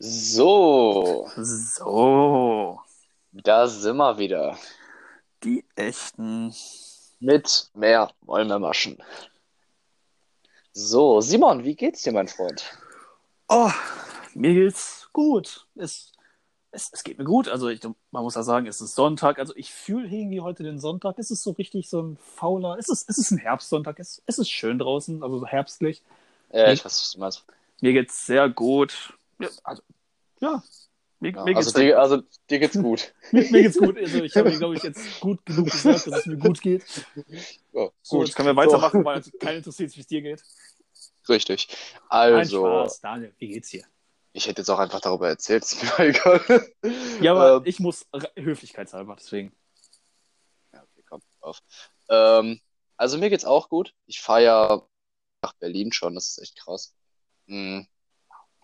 So, So, da sind wir wieder. die echten. Mit mehr wollen wir maschen. So, Simon, wie geht's dir, mein Freund? Oh, mir geht's gut. Es, es, es geht mir gut. Also ich, man muss ja sagen, es ist Sonntag. Also ich fühle irgendwie heute den Sonntag. Es ist so richtig so ein fauler. Es ist, es ist ein Herbstsonntag. Es, es ist schön draußen, also so herbstlich. Äh, ich weiß, was du meinst. Mir geht's sehr gut. Ja, also, ja. Mir, Ja, mir geht's also, dir, gut. also dir geht's gut. Mir, mir geht's gut. Also ich habe, glaube ich, jetzt gut genug gesagt, dass es mir gut geht. Ja, So, jetzt können wir weitermachen, weil keiner interessiert, wie es dir geht. So, richtig. Ein Also, Spaß, Daniel. Wie geht's dir? ich hätte jetzt auch einfach darüber erzählt, ist mir egal. Ja, aber Ähm, ich muss höflichkeitshalber, deswegen. Ja, okay, komm, auf. Ähm, also mir geht's auch gut. Ich fahre ja nach Berlin schon, das ist echt krass. Hm,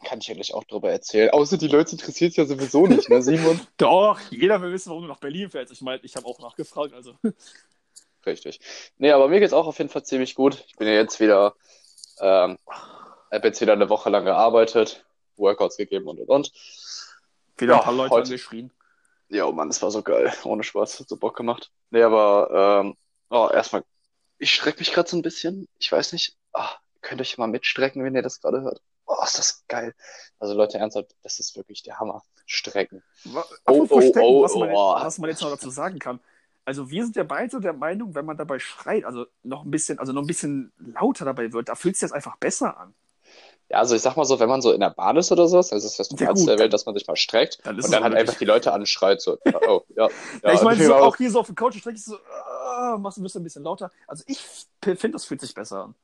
kann ich ja gleich auch drüber erzählen. Außer die Leute interessiert es ja sowieso nicht, ne, Simon? Doch, jeder will wissen, warum du nach Berlin fährst. Ich meine, ich habe auch nachgefragt, also. Richtig. Nee, aber mir geht's auch auf jeden Fall ziemlich gut. Ich bin ja jetzt wieder, ähm, habe jetzt wieder eine Woche lang gearbeitet, Workouts gegeben und und und. Wieder Ja, ein paar Leute heute- angeschrien. Ja, oh Mann, das war so geil. Ohne Spaß, hat so Bock gemacht. Nee, aber ähm, oh, erstmal, ich strecke mich gerade so ein bisschen. Ich weiß nicht. Ah, könnt ihr euch mal mitstrecken, wenn ihr das gerade hört. Ist das geil. Also Leute, ernsthaft, das ist wirklich der Hammer. Strecken. Oh, oh, Stecken, oh, was, man, oh. was man jetzt noch dazu sagen kann. Also wir sind ja beide der Meinung, wenn man dabei schreit, also noch ein bisschen, also noch ein bisschen lauter dabei wird, da fühlt sich das einfach besser an. Ja, also ich sag mal so, wenn man so in der Bahn ist oder sowas, also das ist das Ja, gut, der Welt, dass man sich mal streckt und dann halt einfach die Leute anschreit, so, oh, ja, Ja, ich meine, so auch hier so auf der Couch streckst du so, ah, machst du ein bisschen lauter. Also ich finde, das fühlt sich besser an.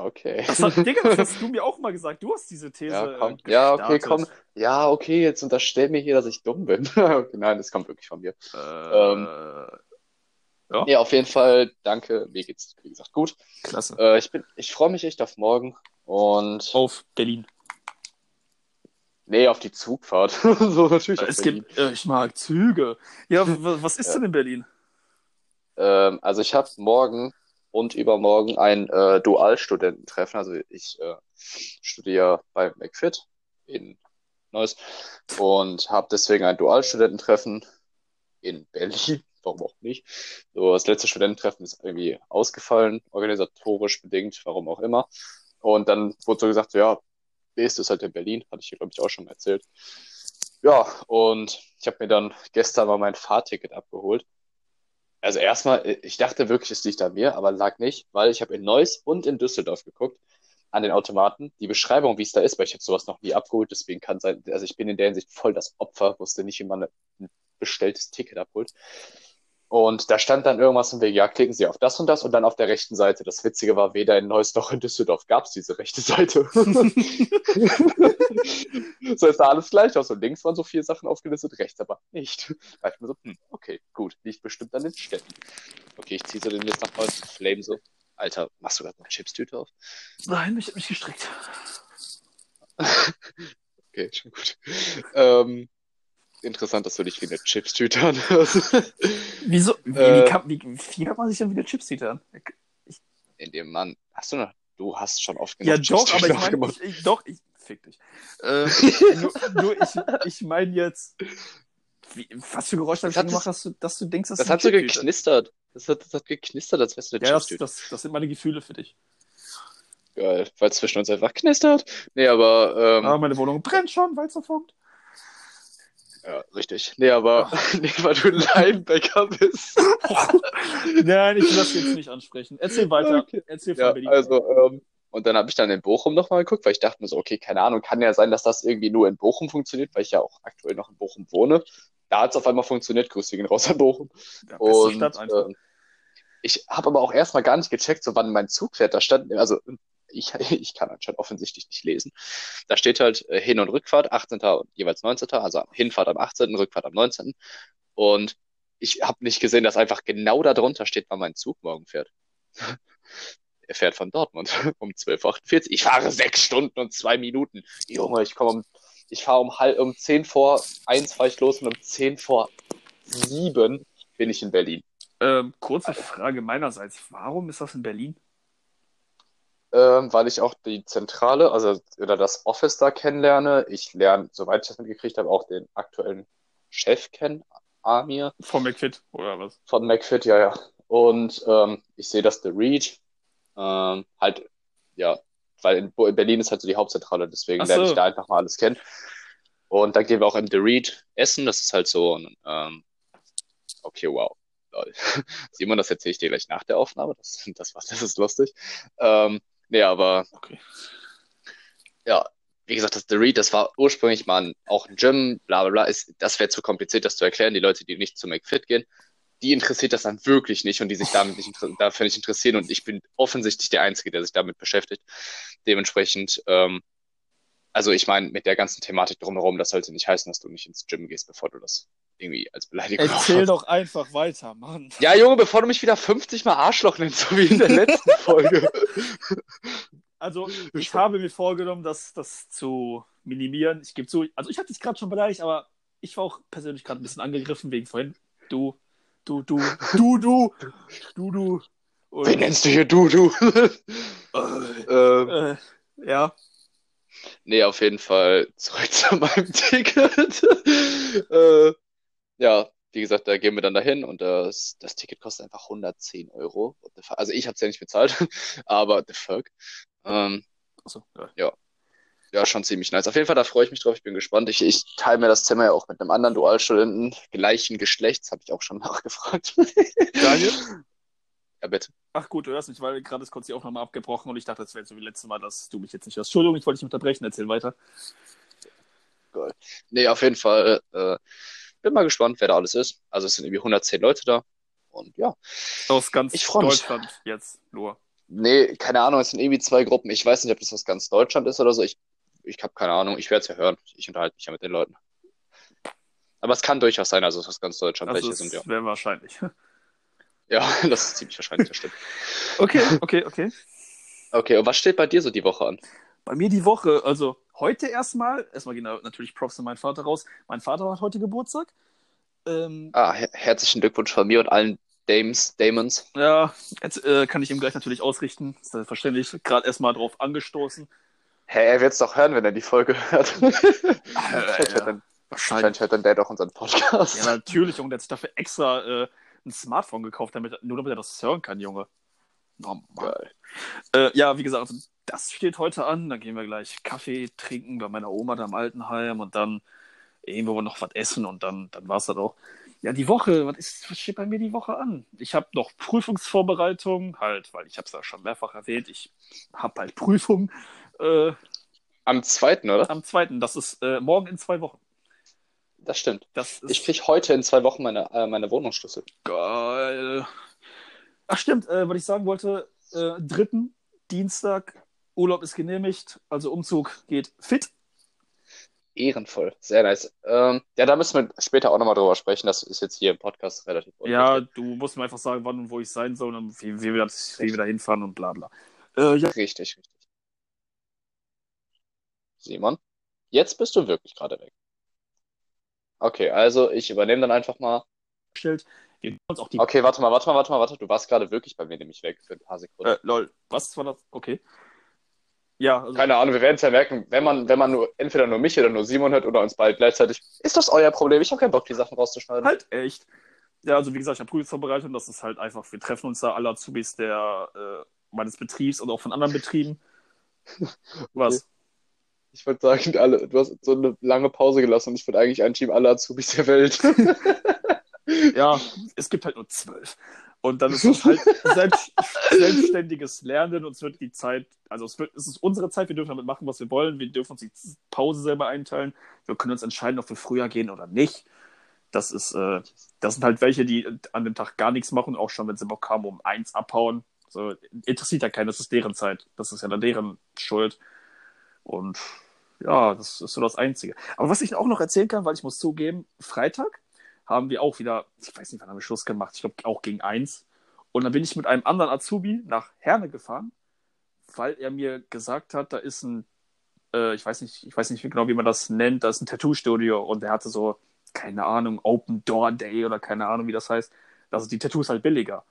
Okay. Das hat, Digga, das hast du mir auch mal gesagt. Du hast diese These. Ja, komm. äh, Ja, okay, komm. Ja, okay, jetzt unterstell mir hier, dass ich dumm bin. Okay, nein, das kommt wirklich von mir. Äh, Ja. Nee, auf jeden Fall, danke. Mir geht's, wie gesagt, gut. Klasse. Äh, ich bin, ich freue mich echt auf morgen und Auf Berlin. nee, auf die Zugfahrt. So natürlich Es gibt, äh, ich mag Züge. Ja, was ist denn in Berlin? Ähm, also ich habe morgen und übermorgen ein äh, Dualstudententreffen. Also ich äh, studiere bei McFit in Neuss und habe deswegen ein Dualstudententreffen in Berlin. Warum auch nicht? So, das letzte Studententreffen ist irgendwie ausgefallen, organisatorisch bedingt, warum auch immer. Und dann wurde so gesagt, so, ja, nächstes halt in Berlin, hatte ich hier, glaube ich, auch schon mal erzählt. Ja, und ich habe mir dann gestern mal mein Fahrticket abgeholt. Also erstmal, ich dachte wirklich, es liegt an mir, aber lag nicht, weil ich habe in Neuss und in Düsseldorf geguckt an den Automaten. Die Beschreibung, wie es da ist, weil ich habe sowas noch nie abgeholt, deswegen kann sein, also ich bin in der Hinsicht voll das Opfer, wusste nicht, wie man ein bestelltes Ticket abholt. Und da stand dann irgendwas von wegen, ja, klicken Sie auf das und das und dann auf der rechten Seite. Das Witzige war, weder in Neuss noch in Düsseldorf gab es diese rechte Seite. so, es sah alles gleich aus. Und links waren so vier Sachen aufgelistet, rechts aber nicht. Da ich mir so, hm, okay, gut, liegt bestimmt an den Städten. Okay, ich ziehe so den jetzt nach Neuss, Flame so. Alter, machst du gerade eine Chipstüte auf? Nein, ich habe mich gestreckt. Okay, schon gut. Ähm, interessant, dass du dich wie eine Chipstüte anhörst. Wieso? Wie, Äh. wie, kann, wie, wie man sich denn wieder Chips an? In dem Mann. Hast du noch? Du hast schon oft Ja, genug doch, aber ich Chipstüte meine, ich, ich, doch, ich, fick dich. Äh, nur, nur ich, ich meine jetzt, wie, was für Geräusche habe Das ich gemacht, dass du, dass du denkst, dass Das du hat so eine Chipstüte- geknistert. Das hat, das hat geknistert, als wärst du eine Ja, das, Chipstüte. das, das sind meine Gefühle für dich. Geil, weil es zwischen uns einfach knistert. Nee, aber, ähm, Ah, meine Wohnung brennt schon, weil es so funkt. Ja, richtig. Nee, aber, nee, weil du ein Linebacker bist. Nein, ich will das jetzt nicht ansprechen. Erzähl weiter. Okay. Erzähl von Ja, Berlin. also, ähm, und dann habe ich dann in Bochum nochmal geguckt, weil ich dachte mir so, okay, keine Ahnung, kann ja sein, dass das irgendwie nur in Bochum funktioniert, weil ich ja auch aktuell noch in Bochum wohne. Da hat es auf einmal funktioniert, Grüße gehen raus an Bochum. Ja, Und Stadt einfach. ähm, ich habe aber auch erstmal gar nicht gecheckt, so wann mein Zug fährt. Da stand, also ich, ich kann anscheinend offensichtlich nicht lesen. Da steht halt äh, Hin- und Rückfahrt, 18. und jeweils 19. Also Hinfahrt am 18., Rückfahrt am 19. Und ich habe nicht gesehen, dass einfach genau da drunter steht, wann mein Zug morgen fährt. Er fährt von Dortmund um 12.48 Uhr. Ich fahre sechs Stunden und zwei Minuten. Junge, ich komme um, ich fahre um halb, um 10 vor eins fahre ich los und um 10 vor sieben bin ich in Berlin. Ähm, kurze Frage meinerseits. Warum ist das in Berlin? Ähm, weil ich auch die Zentrale, also oder das Office da kennenlerne. Ich lerne, soweit ich das mitgekriegt habe, auch den aktuellen Chef kennen, Amir. Von McFit, oder was? Von McFit, ja, ja. Und ähm, ich sehe, dass The Read ähm, halt, ja, weil in, in Berlin ist halt so die Hauptzentrale, deswegen Ach lerne so. ich da einfach mal alles kennen. Und dann gehen wir auch im The Read essen. Das ist halt so ein, ähm, okay, wow. Lol. Simon, das erzähle ich dir gleich nach der Aufnahme. Das, das, war, das ist lustig. Ähm, nee, aber Okay. ja, wie gesagt, das The Read, das war ursprünglich mal ein, auch ein Gym, bla bla bla. Ist, das wäre zu kompliziert, das zu erklären. Die Leute, die nicht zu McFit gehen, die interessiert das dann wirklich nicht und die sich damit nicht dafür nicht interessieren. Und ich bin offensichtlich der Einzige, der sich damit beschäftigt. Dementsprechend, ähm, also ich meine, mit der ganzen Thematik drumherum, das sollte nicht heißen, dass du nicht ins Gym gehst, bevor du das irgendwie als Beleidigung Erzähl doch einfach weiter, Mann. Ja, Junge, bevor du mich wieder 50 Mal Arschloch nennst, so wie in der letzten Folge. Also, ich habe mir vorgenommen, das, das zu minimieren. Ich gebe zu, also ich hatte dich gerade schon beleidigt, aber ich war auch persönlich gerade ein bisschen angegriffen wegen vorhin. Du, du, du, du, du, du, du. Und, Wen nennst du hier du, du? äh, äh, ja, Nee, auf jeden Fall zurück zu meinem Ticket. äh, ja, wie gesagt, da gehen wir dann dahin und das, das Ticket kostet einfach 110 Euro. Also ich habe es ja nicht bezahlt, aber the fuck. Ähm, achso, ja. ja, schon ziemlich nice. Auf jeden Fall, da freue ich mich drauf. Ich bin gespannt. Ich, ich teile mir das Zimmer ja auch mit einem anderen Dualstudenten gleichen Geschlechts, habe ich auch schon nachgefragt. Daniel? Ja, bitte. Ach gut, du hörst mich, weil gerade ist kurz die Aufnahme abgebrochen und ich dachte, das wäre so wie letztes Mal, dass du mich jetzt nicht hörst. Entschuldigung, ich wollte dich unterbrechen, erzähl weiter. Nee, auf jeden Fall. Äh, bin mal gespannt, wer da alles ist. Also es sind irgendwie 110 Leute da. Und ja. Aus ganz Ich freu mich. Deutschland jetzt nur. Nee, keine Ahnung, es sind irgendwie zwei Gruppen. Ich weiß nicht, ob das aus ganz Deutschland ist oder so. Ich, ich habe keine Ahnung. Ich werde es ja hören. Ich unterhalte mich ja mit den Leuten. Aber es kann durchaus sein, also es ist ganz Deutschland Also welche sind, ja. wäre wahrscheinlich. Ja, das ist ziemlich wahrscheinlich, das stimmt. Okay, okay, okay. Okay, und was steht bei dir so die Woche an? Bei mir die Woche, also heute erstmal, erstmal gehen natürlich Props an meinen Vater raus. Mein Vater hat heute Geburtstag. Ähm, Ah, her herzlichen Glückwunsch von mir und allen Dames, Damons. ja, jetzt äh, kann ich ihm gleich natürlich ausrichten. Ist selbstverständlich gerade erstmal drauf angestoßen. Hä, er wird's doch hören, wenn er die Folge hört. Vielleicht hört ja, dann, wahrscheinlich. hört dann Dad auch unseren Podcast. Ja, natürlich, Junge, der hat sich dafür extra äh, ein Smartphone gekauft, damit, nur damit er das hören kann, Junge. Oh, Mann. Geil. Äh, ja, wie gesagt, also das steht heute an. Dann gehen wir gleich Kaffee trinken bei meiner Oma da im Altenheim und dann irgendwo noch was essen und dann, dann war es das auch. Ja, die Woche, was, ist, was steht bei mir die Woche an? Ich habe noch Prüfungsvorbereitung, halt, weil ich habe es ja schon mehrfach erwähnt, ich habe halt Prüfung äh, Am zweiten, oder? am zweiten. Das ist äh, morgen in zwei Wochen. Das stimmt. Das ist Ich krieg heute in zwei Wochen meine, äh, meine Wohnungsschlüssel. Geil. Ach stimmt, äh, was ich sagen wollte, äh, dritten Dienstag, Urlaub ist genehmigt, also Umzug geht fit. Ehrenvoll. Sehr nice. Ähm, ja, da müssen wir später auch nochmal drüber sprechen. Das ist jetzt hier im Podcast relativ Ja, du musst mir einfach sagen, wann und wo ich sein soll und wie, wie, wir, das, wie wir da hinfahren und bla bla. Äh, ja, Richtig, richtig. Simon, jetzt bist du wirklich gerade weg. Okay, also ich übernehme dann einfach mal. Okay, warte mal, warte mal, warte mal, warte. Du warst gerade wirklich bei mir nämlich weg für ein paar Sekunden. Äh, lol, was war das? Okay. Ja, also, Keine Ahnung, wir werden es ja merken, wenn man, wenn man nur entweder nur mich oder nur Simon hört oder uns beide gleichzeitig, ist das euer Problem. Ich habe keinen Bock, die Sachen rauszuschneiden. halt echt. Ja, also wie gesagt, ich habe Prüfungsvorbereitung. Das ist halt einfach, wir treffen uns da alle Azubis der, äh, meines Betriebs und auch von anderen Betrieben. Was? Ich würde sagen, alle, du hast so eine lange Pause gelassen und ich würde eigentlich ein Team aller Azubis der Welt. Ja, es gibt halt nur zwölf. Und dann ist es halt selbst, selbstständiges Lernen und es wird die Zeit, also es, wird, es ist unsere Zeit, wir dürfen damit machen, was wir wollen, wir dürfen uns die Pause selber einteilen, wir können uns entscheiden, ob wir früher gehen oder nicht. Das ist, äh, das sind halt welche, die an dem Tag gar nichts machen, auch schon, wenn sie Bock haben, um eins abhauen. So, interessiert ja keinen, das ist deren Zeit. Das ist ja dann deren Schuld. Und ja, das ist so das Einzige. Aber was ich auch noch erzählen kann, weil ich muss zugeben, Freitag haben wir auch wieder, ich weiß nicht, wann haben wir Schluss gemacht, ich glaube auch gegen eins. Und dann bin ich mit einem anderen Azubi nach Herne gefahren, weil er mir gesagt hat, da ist ein, äh, ich weiß nicht, ich weiß nicht genau, wie man das nennt, da ist ein Tattoo-Studio und er hatte so, keine Ahnung, Open Door Day oder keine Ahnung, wie das heißt. Also die Tattoos halt billiger.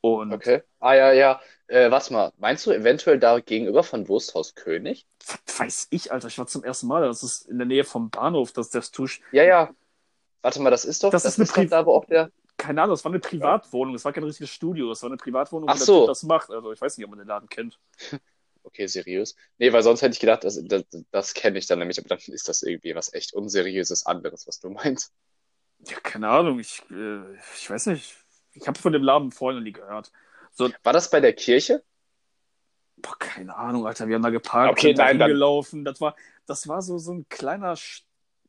Und Okay. Ah, ja, ja. Äh, warte mal. Meinst du eventuell da gegenüber von Wursthaus König? was weiß ich, Alter, ich war zum ersten Mal, das ist in der Nähe vom Bahnhof, das das Tusch. Ja, ja. Warte mal, das ist doch, Das ist eine da, wo auch der. Keine Ahnung, das war eine Privatwohnung, das war kein richtiges Studio, das war eine Privatwohnung, Ach so. Das macht. Also ich weiß nicht, ob man den Laden kennt. Okay, seriös. Nee, weil sonst hätte ich gedacht, das, das, das kenne ich dann nämlich, aber dann ist das irgendwie was echt unseriöses anderes, was du meinst. Ja, keine Ahnung, ich, äh, ich weiß nicht. Ich habe von dem Laden vorhin noch nie gehört. So, War das bei der Kirche? boah, keine Ahnung, Alter, wir haben da geparkt, Okay, sind da nein, dann- hingelaufen. Das war, das war so, so ein kleiner, Sch-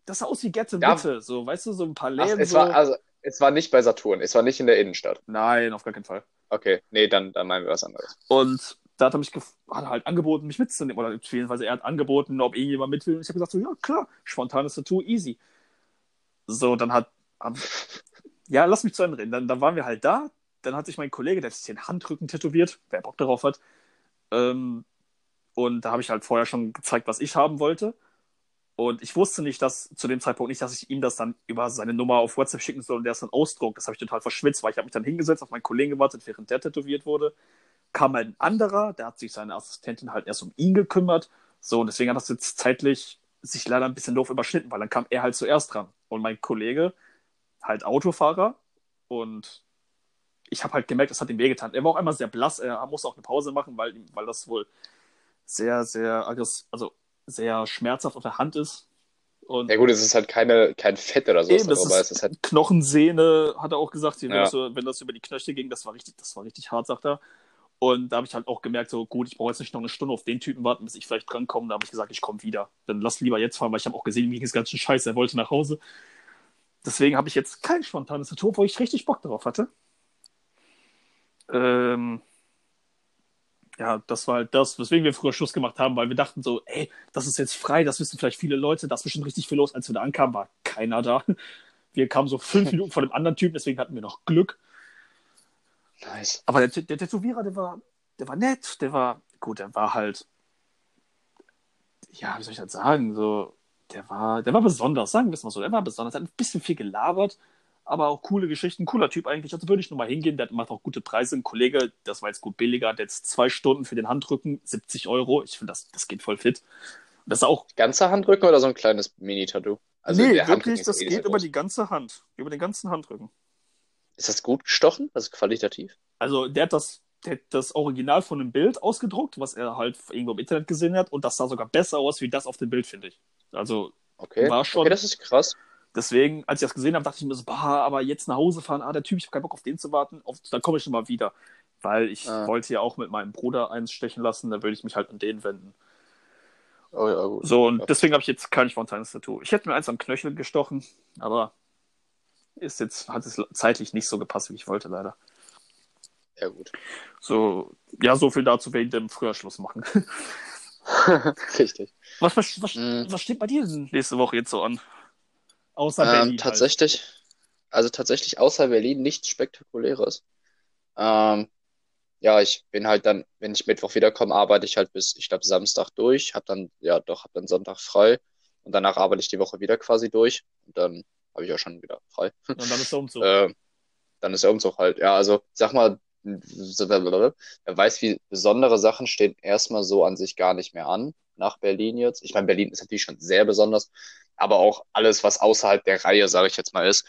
das sah aus wie Gette Ja. Mitte, so, weißt du, so ein paar Ach, Läden es so. war, also, es war nicht bei Saturn, es war nicht in der Innenstadt. Nein, auf gar keinen Fall. Okay, nee, dann, dann meinen wir was anderes. Und da hat er mich hat er halt angeboten, mich mitzunehmen. Oder beziehungsweise er hat angeboten, ob irgendjemand mit will. Und ich habe gesagt, so, ja, klar, spontanes Tattoo, easy. So, dann hat. Ja, lass mich zu Ende reden. Dann, dann waren wir halt da. Dann hat sich mein Kollege, der sich den Handrücken tätowiert, wer Bock darauf hat. Ähm, und da habe ich halt vorher schon gezeigt, was ich haben wollte. Und ich wusste nicht, dass zu dem Zeitpunkt nicht, dass ich ihm das dann über seine Nummer auf WhatsApp schicken soll und der es dann ausdruckt. Das habe ich total verschwitzt, weil ich habe mich dann hingesetzt, auf meinen Kollegen gewartet, während der tätowiert wurde. Kam halt ein anderer, der hat sich seine Assistentin halt erst um ihn gekümmert. So, und deswegen hat das jetzt zeitlich sich leider ein bisschen doof überschnitten, weil dann kam er halt zuerst dran. Und mein Kollege, halt Autofahrer. Und ich habe halt gemerkt, das hat ihm wehgetan. Er war auch einmal sehr blass, er musste auch eine Pause machen, weil, weil das wohl sehr, sehr aggressiv, also sehr schmerzhaft auf der Hand ist. Und Ja gut, es ist halt keine, kein Fett oder so, Eben, das ist- es ist halt, Knochensehne, hat er auch gesagt, wenn, Ja. das, wenn das über die Knöchel ging, das war richtig, das war richtig hart, sagt er. Und da habe ich halt auch gemerkt, so gut, ich brauche jetzt nicht noch eine Stunde auf den Typen warten, bis ich vielleicht drankomme. Da habe ich gesagt, ich komme wieder. Dann lass lieber jetzt fahren, weil ich habe auch gesehen, mir ging es ganz schön scheiße. Er wollte nach Hause. Deswegen habe ich jetzt kein spontanes Tattoo, wo ich richtig Bock drauf hatte. Ähm, ja, das war halt das, weswegen wir früher Schluss gemacht haben, weil wir dachten so, ey, das ist jetzt frei, das wissen vielleicht viele Leute, das ist bestimmt richtig viel los. Als wir da ankamen, war keiner da. Wir kamen so fünf Minuten vor dem anderen Typen, deswegen hatten wir noch Glück. nice. Aber der, der Tätowierer, der war, der war nett, der war, gut, der war halt, ja, wie soll ich das sagen, so, der war, der war besonders, sagen wir es mal so, der war besonders, hat ein bisschen viel gelabert, aber auch coole Geschichten, cooler Typ eigentlich, also würde ich nochmal hingehen, der macht auch gute Preise, ein Kollege, das war jetzt gut billiger, hat jetzt zwei Stunden für den Handrücken, 70 Euro, ich finde, das, das geht voll fit. Das ist auch, Ganzer Handrücken oder so ein kleines Mini-Tattoo? Also nee, wirklich, das eh geht über die ganze Hand, über den ganzen Handrücken. Ist das gut gestochen? Also qualitativ? Also der hat das, der hat das Original von einem Bild ausgedruckt, was er halt irgendwo im Internet gesehen hat, und das sah sogar besser aus wie das auf dem Bild, finde ich. Also Okay. War schon- Okay, das ist krass. Deswegen, als ich das gesehen habe, dachte ich mir so, bah, aber jetzt nach Hause fahren, ah, der Typ, ich habe keinen Bock auf den zu warten, auf, dann komme ich schon mal wieder. Weil ich Ah. wollte ja auch mit meinem Bruder eins stechen lassen, da würde ich mich halt an den wenden. Oh ja, gut. So, und Ja. deswegen habe ich jetzt kein spontanes Tattoo. Ich hätte mir eins am Knöchel gestochen, aber ist jetzt, hat es zeitlich nicht so gepasst, wie ich wollte, leider. Ja, gut. So, ja, so viel dazu, wegen dem früher Schluss machen. Richtig. Was, was, was, Mm. was steht bei dir denn nächste Woche jetzt so an? Außer Ähm, Berlin. Halt. tatsächlich, also tatsächlich außer Berlin nichts Spektakuläres. Ähm, ja, ich bin halt dann, wenn ich Mittwoch wiederkomme, arbeite ich halt bis, ich glaube, Samstag durch, hab dann, ja doch, hab dann Sonntag frei und danach arbeite ich die Woche wieder quasi durch und dann habe ich auch schon wieder frei. Halt. Und dann ist der Umzug. Ähm, dann ist der Umzug halt, ja, also sag mal, wer weiß, wie besondere Sachen stehen erstmal so an sich gar nicht mehr an nach Berlin jetzt. Ich meine, Berlin ist natürlich schon sehr besonders, aber auch alles, was außerhalb der Reihe, sage ich jetzt mal, ist,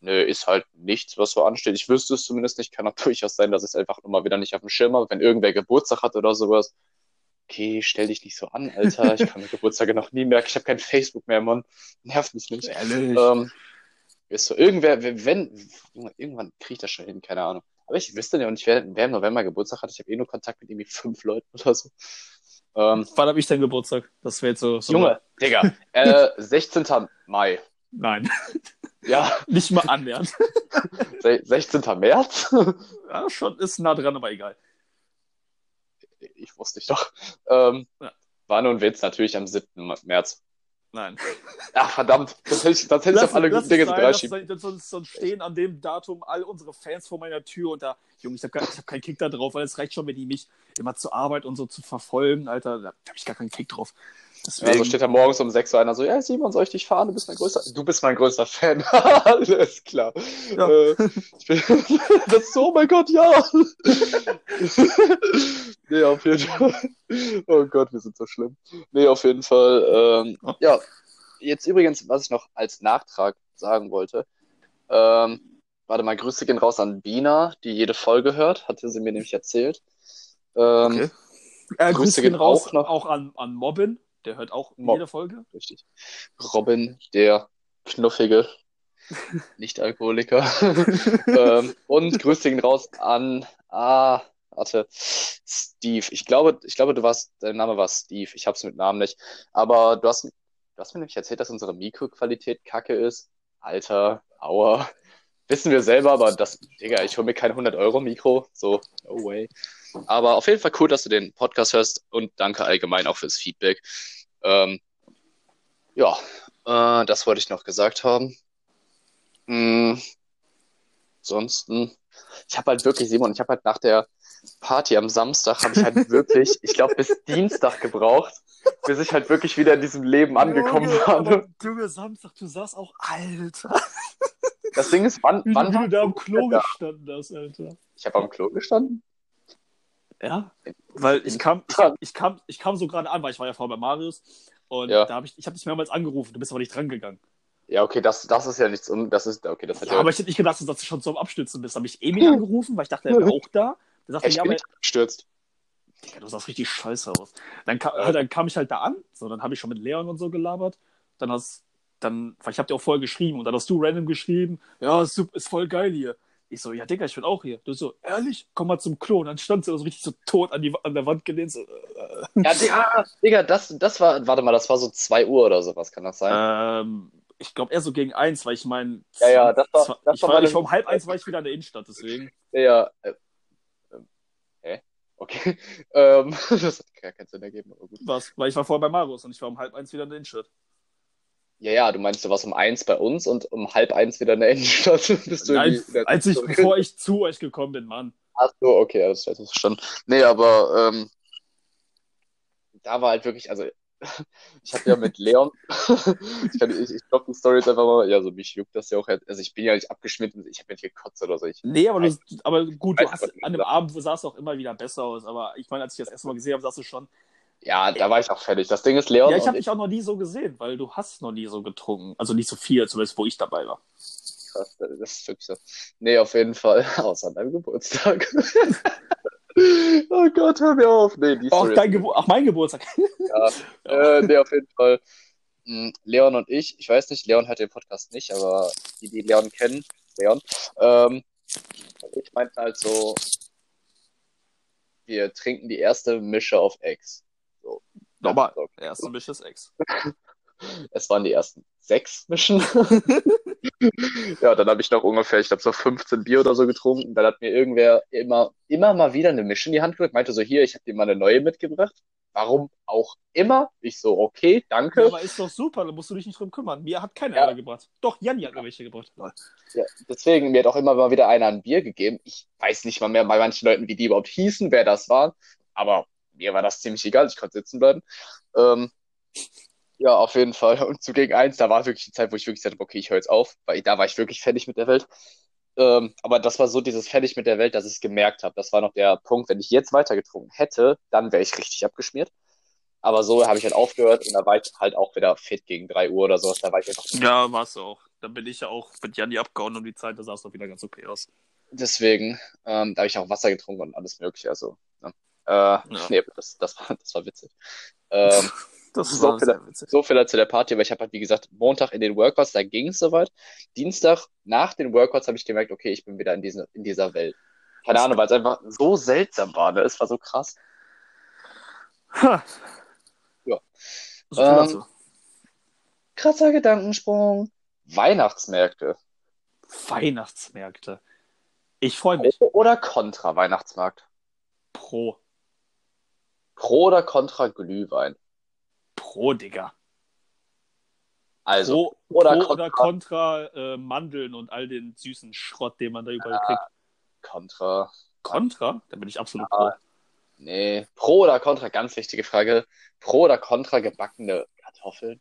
nö, ist halt nichts, was so ansteht. Ich wüsste es zumindest nicht, kann auch durchaus sein, dass ich es einfach immer wieder nicht auf dem Schirm habe, wenn irgendwer Geburtstag hat oder sowas. Okay, stell dich nicht so an, Alter. Ich kann mir Geburtstage noch nie merken. Ich habe kein Facebook mehr, Mann. Nervt mich nicht. Ehrlich. Ähm, ist so, irgendwer, wenn, irgendwann kriege ich das schon hin, keine Ahnung. Aber ich wüsste ja nicht, wer, wer im November Geburtstag hat. Ich habe eh nur Kontakt mit irgendwie fünf Leuten oder so. Ähm, Wann habe ich denn Geburtstag? Das wäre jetzt so. so Junge, Digga, äh, 16. Mai. Nein, Ja, nicht mal annähernd. se- 16. März? ja, schon ist nah dran, aber egal. ich wusste ich doch. Ähm, Ja. war nur ein Witz, natürlich am 7. März. Nein. Ach, verdammt. Das hätte ich, das hätte ich auf alle guten Dinge so drei schieben. Das sonst, sonst stehen an dem Datum all unsere Fans vor meiner Tür und da, Junge, ich habe hab keinen Kick da drauf, weil es reicht schon, wenn die mich immer zur Arbeit und so zu verfolgen, Alter. Da habe ich gar keinen Kick drauf. Deswegen... Ja, so steht da morgens um 6 Uhr einer so, ja, Simon, soll ich dich fahren? Du bist mein größter, du bist mein größter Fan. Alles klar. Ja. Äh, bin... das ist so, oh mein Gott, ja. nee, auf jeden Fall. Oh Gott, wir sind so schlimm. Nee, auf jeden Fall. Ähm, oh. Ja, jetzt übrigens, was ich noch als Nachtrag sagen wollte. Ähm, warte mal, Grüße gehen raus an Bina, die jede Folge hört, hatte sie mir nämlich erzählt. Ähm, okay. Äh, Grüße, Grüße gehen raus auch, noch. auch an, an Mobbin. Der hört auch Mob. jede Folge. Richtig. Robin, der knuffige Nicht-Alkoholiker. ähm, und Grüße gehen raus an, ah, warte, Steve. Ich glaube, ich glaube, du warst, dein Name war Steve. Ich hab's mit Namen nicht. Aber du hast, du hast mir nämlich erzählt, dass unsere Mikroqualität kacke ist. Alter, aua. Wissen wir selber, aber das, Digga, ich hole mir kein 100-Euro-Mikro. So, no way. Aber auf jeden Fall cool, dass du den Podcast hörst und danke allgemein auch fürs Feedback. Ähm, ja, äh, das wollte ich noch gesagt haben. Hm, ansonsten, ich habe halt wirklich, Simon, ich habe halt nach der Party am Samstag, habe ich halt wirklich, ich glaube, bis Dienstag gebraucht, bis ich halt wirklich wieder in diesem Leben angekommen Junge, war. Junge, Samstag, du sahst auch Alter. Das Ding ist, wann, wie, wann du da am Klo gestanden hast, Alter. Ich habe am Klo gestanden? Ja, weil ich kam, ich, ich, kam, ich kam so gerade an, weil ich war ja vorher bei Marius und ja. da habe ich, ich habe dich mehrmals angerufen, du bist aber nicht dran gegangen. Ja, okay, das, das ist ja nichts, das ist, okay, das hat ja, ja aber ich hätte nicht gedacht, dass du schon zum Abstürzen bist. Da habe ich Emil angerufen, weil ich dachte, er wäre auch da. Der sagte, ich ja, bin aber, abgestürzt. Ja, du sahst richtig scheiße aus. Dann, kam, ja. dann kam ich halt da an, so, dann habe ich schon mit Leon und so gelabert. Dann hast, dann, weil ich habe dir auch vorher geschrieben und dann hast du random geschrieben, ja, ist, ist voll geil hier. Ich so, ja, Digga, ich bin auch hier. Du so, ehrlich? Komm mal zum Klo. Und dann stand sie so richtig so tot an, die, an der Wand gelehnt. So, äh. Ja, Digga, Digga, das, das war, warte mal, das war so 2 Uhr oder sowas, kann das sein? Ähm, ich glaube eher so gegen eins, weil ich meine, ja, ja, das war, das ich war, war ich war um halb eins war ich wieder in der Innenstadt, deswegen. Ja, ja. Äh, äh, okay. ähm, das hat gar keinen Sinn ergeben, aber gut. Was? Weil ich war vorher bei Marius und ich war um halb eins wieder in der Innenstadt. Ja, ja, du meinst, du warst um eins bei uns und um halb eins wieder in der Innenstadt. Bist du Nein, als ich, bevor ich zu euch gekommen bin, Mann. Ach so, okay, das ist schon. Nee, aber ähm, da war halt wirklich, also ich habe ja mit Leon, ich, ich, ich glaube, die Story ist einfach mal, ja, so mich juckt das ja auch, also ich bin ja nicht abgeschnitten, ich habe nicht gekotzt oder so. Ich, nee, aber, du, aber gut, du hast, an dem Abend sahst du auch immer wieder besser aus, aber ich meine, als ich das erste Mal gesehen habe, sahst du schon, ja, da war ich auch fertig. Das Ding ist Leon. Ja, ich habe dich auch noch nie so gesehen, weil du hast noch nie so getrunken. Also nicht so viel, zumindest wo ich dabei war. Krass, das ist wirklich so. Nee, auf jeden Fall. Außer an deinem Geburtstag. oh Gott, hör mir auf. Nee, die Auch, dein Gebur Ach, mein Geburtstag. ja, äh, nee, auf jeden Fall. Hm, Leon und ich, ich weiß nicht, Leon hört den Podcast nicht, aber die, die Leon kennen, Leon, ähm, ich meinte halt so, wir trinken die erste Mische auf Ex. So. Normal. Okay. Erste ist Ex. es waren die ersten sechs Mischen. ja, dann habe ich noch ungefähr, ich glaube, so 15 Bier oder so getrunken. Dann hat mir irgendwer immer, immer mal wieder eine Mische in die Hand gedrückt, meinte so, hier, ich habe dir mal eine neue mitgebracht. Warum auch immer. Ich so, okay, danke. Ja, aber ist doch super, da musst du dich nicht drum kümmern. Mir hat keiner ja. gebracht. Doch, Janni hat mir welche gebracht. Ja, deswegen, mir hat auch immer mal wieder einer ein Bier gegeben. Ich weiß nicht mal mehr bei manchen Leuten, wie die überhaupt hießen, wer das war. Aber mir war das ziemlich egal, ich konnte sitzen bleiben. Ähm, ja, auf jeden Fall. Und zu gegen eins, da war wirklich die Zeit, wo ich wirklich sagte, okay, ich höre jetzt auf, weil da war ich wirklich fertig mit der Welt. Ähm, aber das war so dieses fertig mit der Welt, dass ich es gemerkt habe. Das war noch der Punkt, wenn ich jetzt weitergetrunken hätte, dann wäre ich richtig abgeschmiert. Aber so habe ich halt aufgehört und da war ich halt auch wieder fit gegen drei Uhr oder sowas. Da war ich einfach. Ja, warst du auch. Da bin ich ja auch mit Janni abgehauen um die Zeit, da sah es doch wieder ganz okay aus. Deswegen, ähm, da habe ich auch Wasser getrunken und alles Mögliche. Also, ne? Äh, ja. nee, das, das, war, das war witzig. Ähm, Das so, war viel, witzig. so viel zu der Party, weil ich habe halt, wie gesagt, Montag in den Workouts, da ging es soweit. Dienstag nach den Workouts habe ich gemerkt, okay, ich bin wieder in, diesen, in dieser Welt. Keine Ahnung, weil es einfach so seltsam war, ne? Es war so krass. Ha. Ja. So ähm, krasser Gedankensprung. Weihnachtsmärkte. Weihnachtsmärkte. Ich freue mich. Pro oder Contra Weihnachtsmarkt? Pro. Pro oder Contra Glühwein? Pro, Digga. Also, pro, oder pro Contra. oder Contra äh, Mandeln und all den süßen Schrott, den man da überall kriegt. Contra. Contra? Da bin ich absolut Ja. pro. Nee. Pro oder Contra, ganz wichtige Frage. Pro oder Contra gebackene Kartoffeln?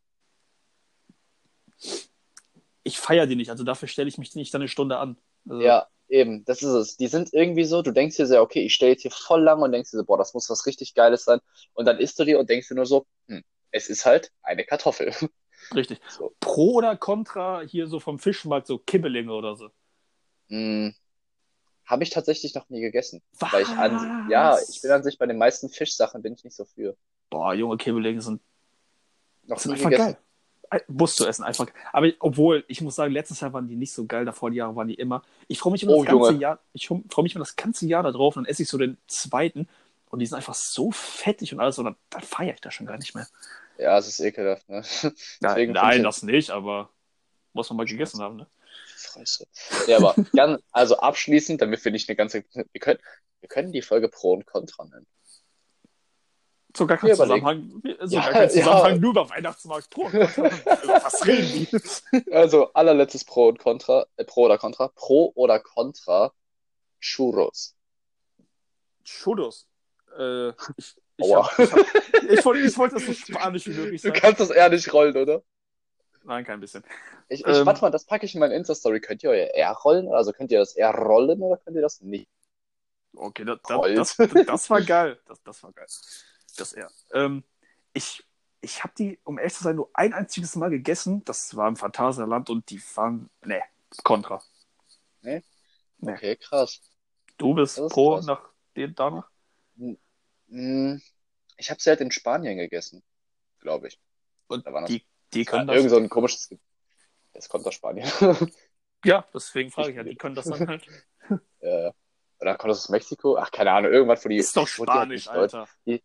Ich feiere die nicht, also dafür stelle ich mich nicht dann eine Stunde an. Also, Ja, eben, das ist es. Die sind irgendwie so, du denkst dir so, okay, ich stehe jetzt hier voll lang und denkst dir so, boah, das muss was richtig Geiles sein. Und dann isst du die und denkst dir nur so, hm, es ist halt eine Kartoffel. Richtig. So. Pro oder Contra hier so vom Fischmarkt, so Kibbelinge oder so. Hm, habe ich tatsächlich noch nie gegessen. Was? Weil ich an, ja, ich bin an sich bei den meisten Fischsachen bin ich nicht so für. Boah, junge Kibbelinge sind, Noch sind nie gegessen. geil. Äh, Musst du essen, einfach. Aber obwohl, ich muss sagen, letztes Jahr waren die nicht so geil, davor die Jahre waren die immer. Ich freue mich immer Oh, das ganze Junge. Jahr, ich freue mich immer das ganze Jahr da drauf und dann esse ich so den zweiten und die sind einfach so fettig und alles und dann, dann feiere ich das schon gar nicht mehr. Ja, es ist ekelhaft, ne? Deswegen Nein, ich- das nicht, aber muss man mal gegessen haben, ne? Fresse. Ja, aber ganz, also abschließend, damit wir nicht eine ganze, wir können, wir können die Folge Pro und Contra nennen. So gar kein. Zusammenhang, so Ja, gar kein ja. Zusammenhang, nur über Weihnachtsmarkt. Pro und Contra. Was reden die? Also allerletztes Pro und Contra, äh, Pro oder Contra, Pro oder Contra Churros. Churros. Äh, ich, ich, Aua. hab, ich, hab, ich, wollte, ich wollte das so spanisch wie möglich Du sagen. kannst das eher nicht rollen, oder? Nein, kein bisschen. Ich, ich Ähm. warte mal, das packe ich in meine Insta-Story. Könnt ihr euer R rollen? Also könnt ihr das R rollen oder könnt ihr das nicht? Okay, das, das, Rollt. das, das war geil. Das, das war geil. Das eher. Ähm, ich ich habe die, um ehrlich zu sein, nur ein einziges Mal gegessen. Das war im Phantasialand und die waren, ne, Contra. Nee. Okay, krass. Du bist pro krass. nach den danach? Hm, ich habe sie halt in Spanien gegessen, glaube ich. Und Da war das- die, die Ja, können das. irgend so ein komisches. Das kommt aus Spanien. Ja, deswegen frage ich ja, die können das dann halt. äh, oder kommt das aus Mexiko? Ach, keine Ahnung, irgendwas, wo die. Ist doch wo die halt Spanisch, Alter. Die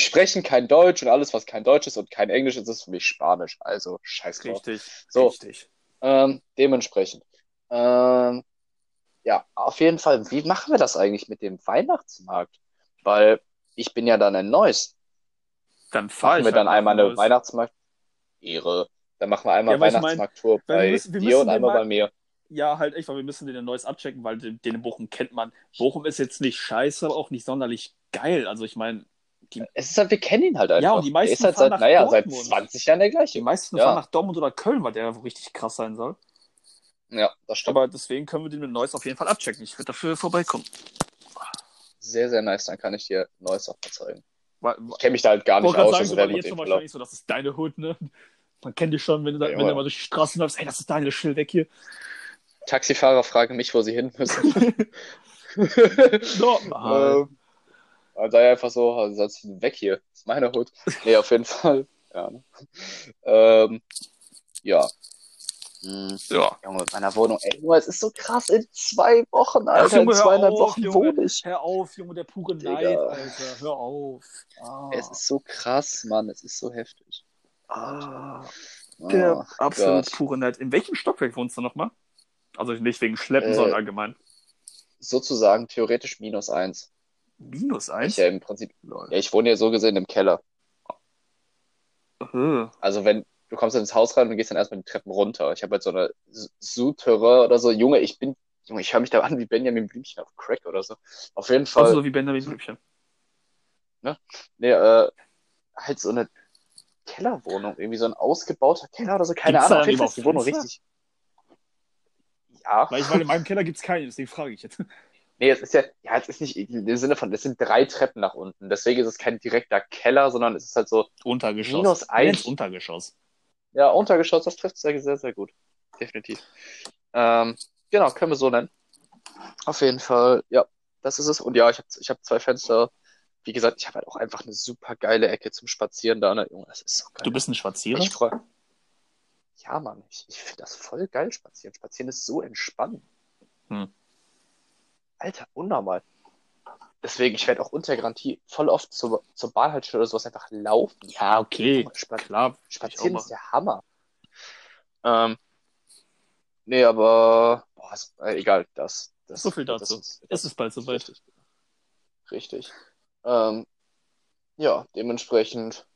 sprechen kein Deutsch und alles, was kein Deutsch ist und kein Englisch ist, ist für mich Spanisch. Also, scheiß drauf. Richtig. So. Richtig. Ähm, dementsprechend. Ähm, ja, auf jeden Fall. Wie machen wir das eigentlich mit dem Weihnachtsmarkt? Weil ich bin ja dann in Neuss. Dann fahre Machen ich wir dann halt einmal nach eine Neuss. Weihnachtsmarkt. Ehre. Dann machen wir einmal Ja, Weihnachtsmarkt-Tour bei müssen- dir und einmal mal- bei mir. Ja, halt echt, weil wir müssen den in Neuss abchecken, weil den, den in Bochum kennt man. Bochum ist jetzt nicht scheiße, aber auch nicht sonderlich geil. Also ich meine, Es ist halt, wir kennen ihn halt einfach. Ja, und die meisten der ist halt fahren seit, nach naja, seit Dortmund. 20 Jahren der die gleiche. meisten Ja. fahren nach Dortmund oder Köln, weil der richtig krass sein soll. Ja, das stimmt. Aber deswegen können wir den mit Neuss auf jeden Fall abchecken. Ich werde dafür vorbeikommen. Sehr, sehr nice. Dann kann ich dir Neues auch mal zeigen. Weil, Ich kenne mich da halt gar ich nicht aus. sagen, Also so, weil jetzt wahrscheinlich so, das ist deine Hut, ne? Man kennt dich schon, wenn du, da, Ja, wenn du mal durch die Straße läufst, ey, das ist Daniel Schill weg hier. Taxifahrer fragen mich, wo sie hin müssen. Normal. ähm, sei einfach so, also sonst weg hier. Das ist meine Hut. Nee, auf jeden Fall. Ja. ne? Ähm, ja. Hm, ja. Junge, mit meiner Wohnung. Ey, Junge, es ist so krass. In zwei Wochen, Alter. Junge, in zweieinhalb auf, Wochen Junge. wohne ich. Hör auf, Junge, der pure. Neid, Alter. Hör auf. Ah. Es ist so krass, Mann. Es ist so heftig. ah. Oh, Der absolut Gott. pure Neid. In welchem Stockwerk wohnst du nochmal? Also nicht wegen Schleppen, Äh, sondern allgemein. Sozusagen theoretisch minus eins. Minus Ich eins? ja im Prinzip, Lol. ja, ich wohne ja so gesehen im Keller. Äh. Also wenn du kommst ins Haus rein und gehst dann erstmal die Treppen runter. Ich habe halt so eine Souterrain oder so. Junge, ich bin, Junge, ich höre mich da an wie Benjamin Blümchen auf Crack oder so. Auf jeden Fall, Also so wie Benjamin Blümchen. nee, äh, halt so eine Kellerwohnung, irgendwie so ein ausgebauter Keller oder so. Keine Gibt's da Ahnung, Fall ist die Wohnung richtig. Ja, Weil, ich, weil in meinem Keller gibt's keinen, deswegen frage ich jetzt. Nee, es ist ja, ja, es ist nicht im Sinne von, es sind drei Treppen nach unten. Deswegen ist es kein direkter Keller, sondern es ist halt so, Untergeschoss. Minus eins. Untergeschoss. Ja, Untergeschoss, das trifft sehr, sehr, sehr gut. Definitiv. Ähm, genau, können wir so nennen. Auf jeden Fall, ja, das ist es. Und ja, ich habe ich hab zwei Fenster. Wie gesagt, ich habe halt auch einfach eine super geile Ecke zum Spazieren da. Ne? Junge, das ist so geil. Du bist ein Spazierer? Ich freu... Ja, Mann, ich, ich finde das voll geil, spazieren. Spazieren ist so entspannend. Hm. Alter, unnormal. Deswegen, ich werde auch unter Garantie voll oft zur, zur Bahnhaltestelle oder sowas einfach laufen. Ja, okay. Spa Klar. Spazieren ist der Hammer. Ähm, nee, aber boah, ist, äh, egal, das, das. So viel das dazu. ist- Es ist bald soweit. Richtig. Richtig. Ähm, ja, dementsprechend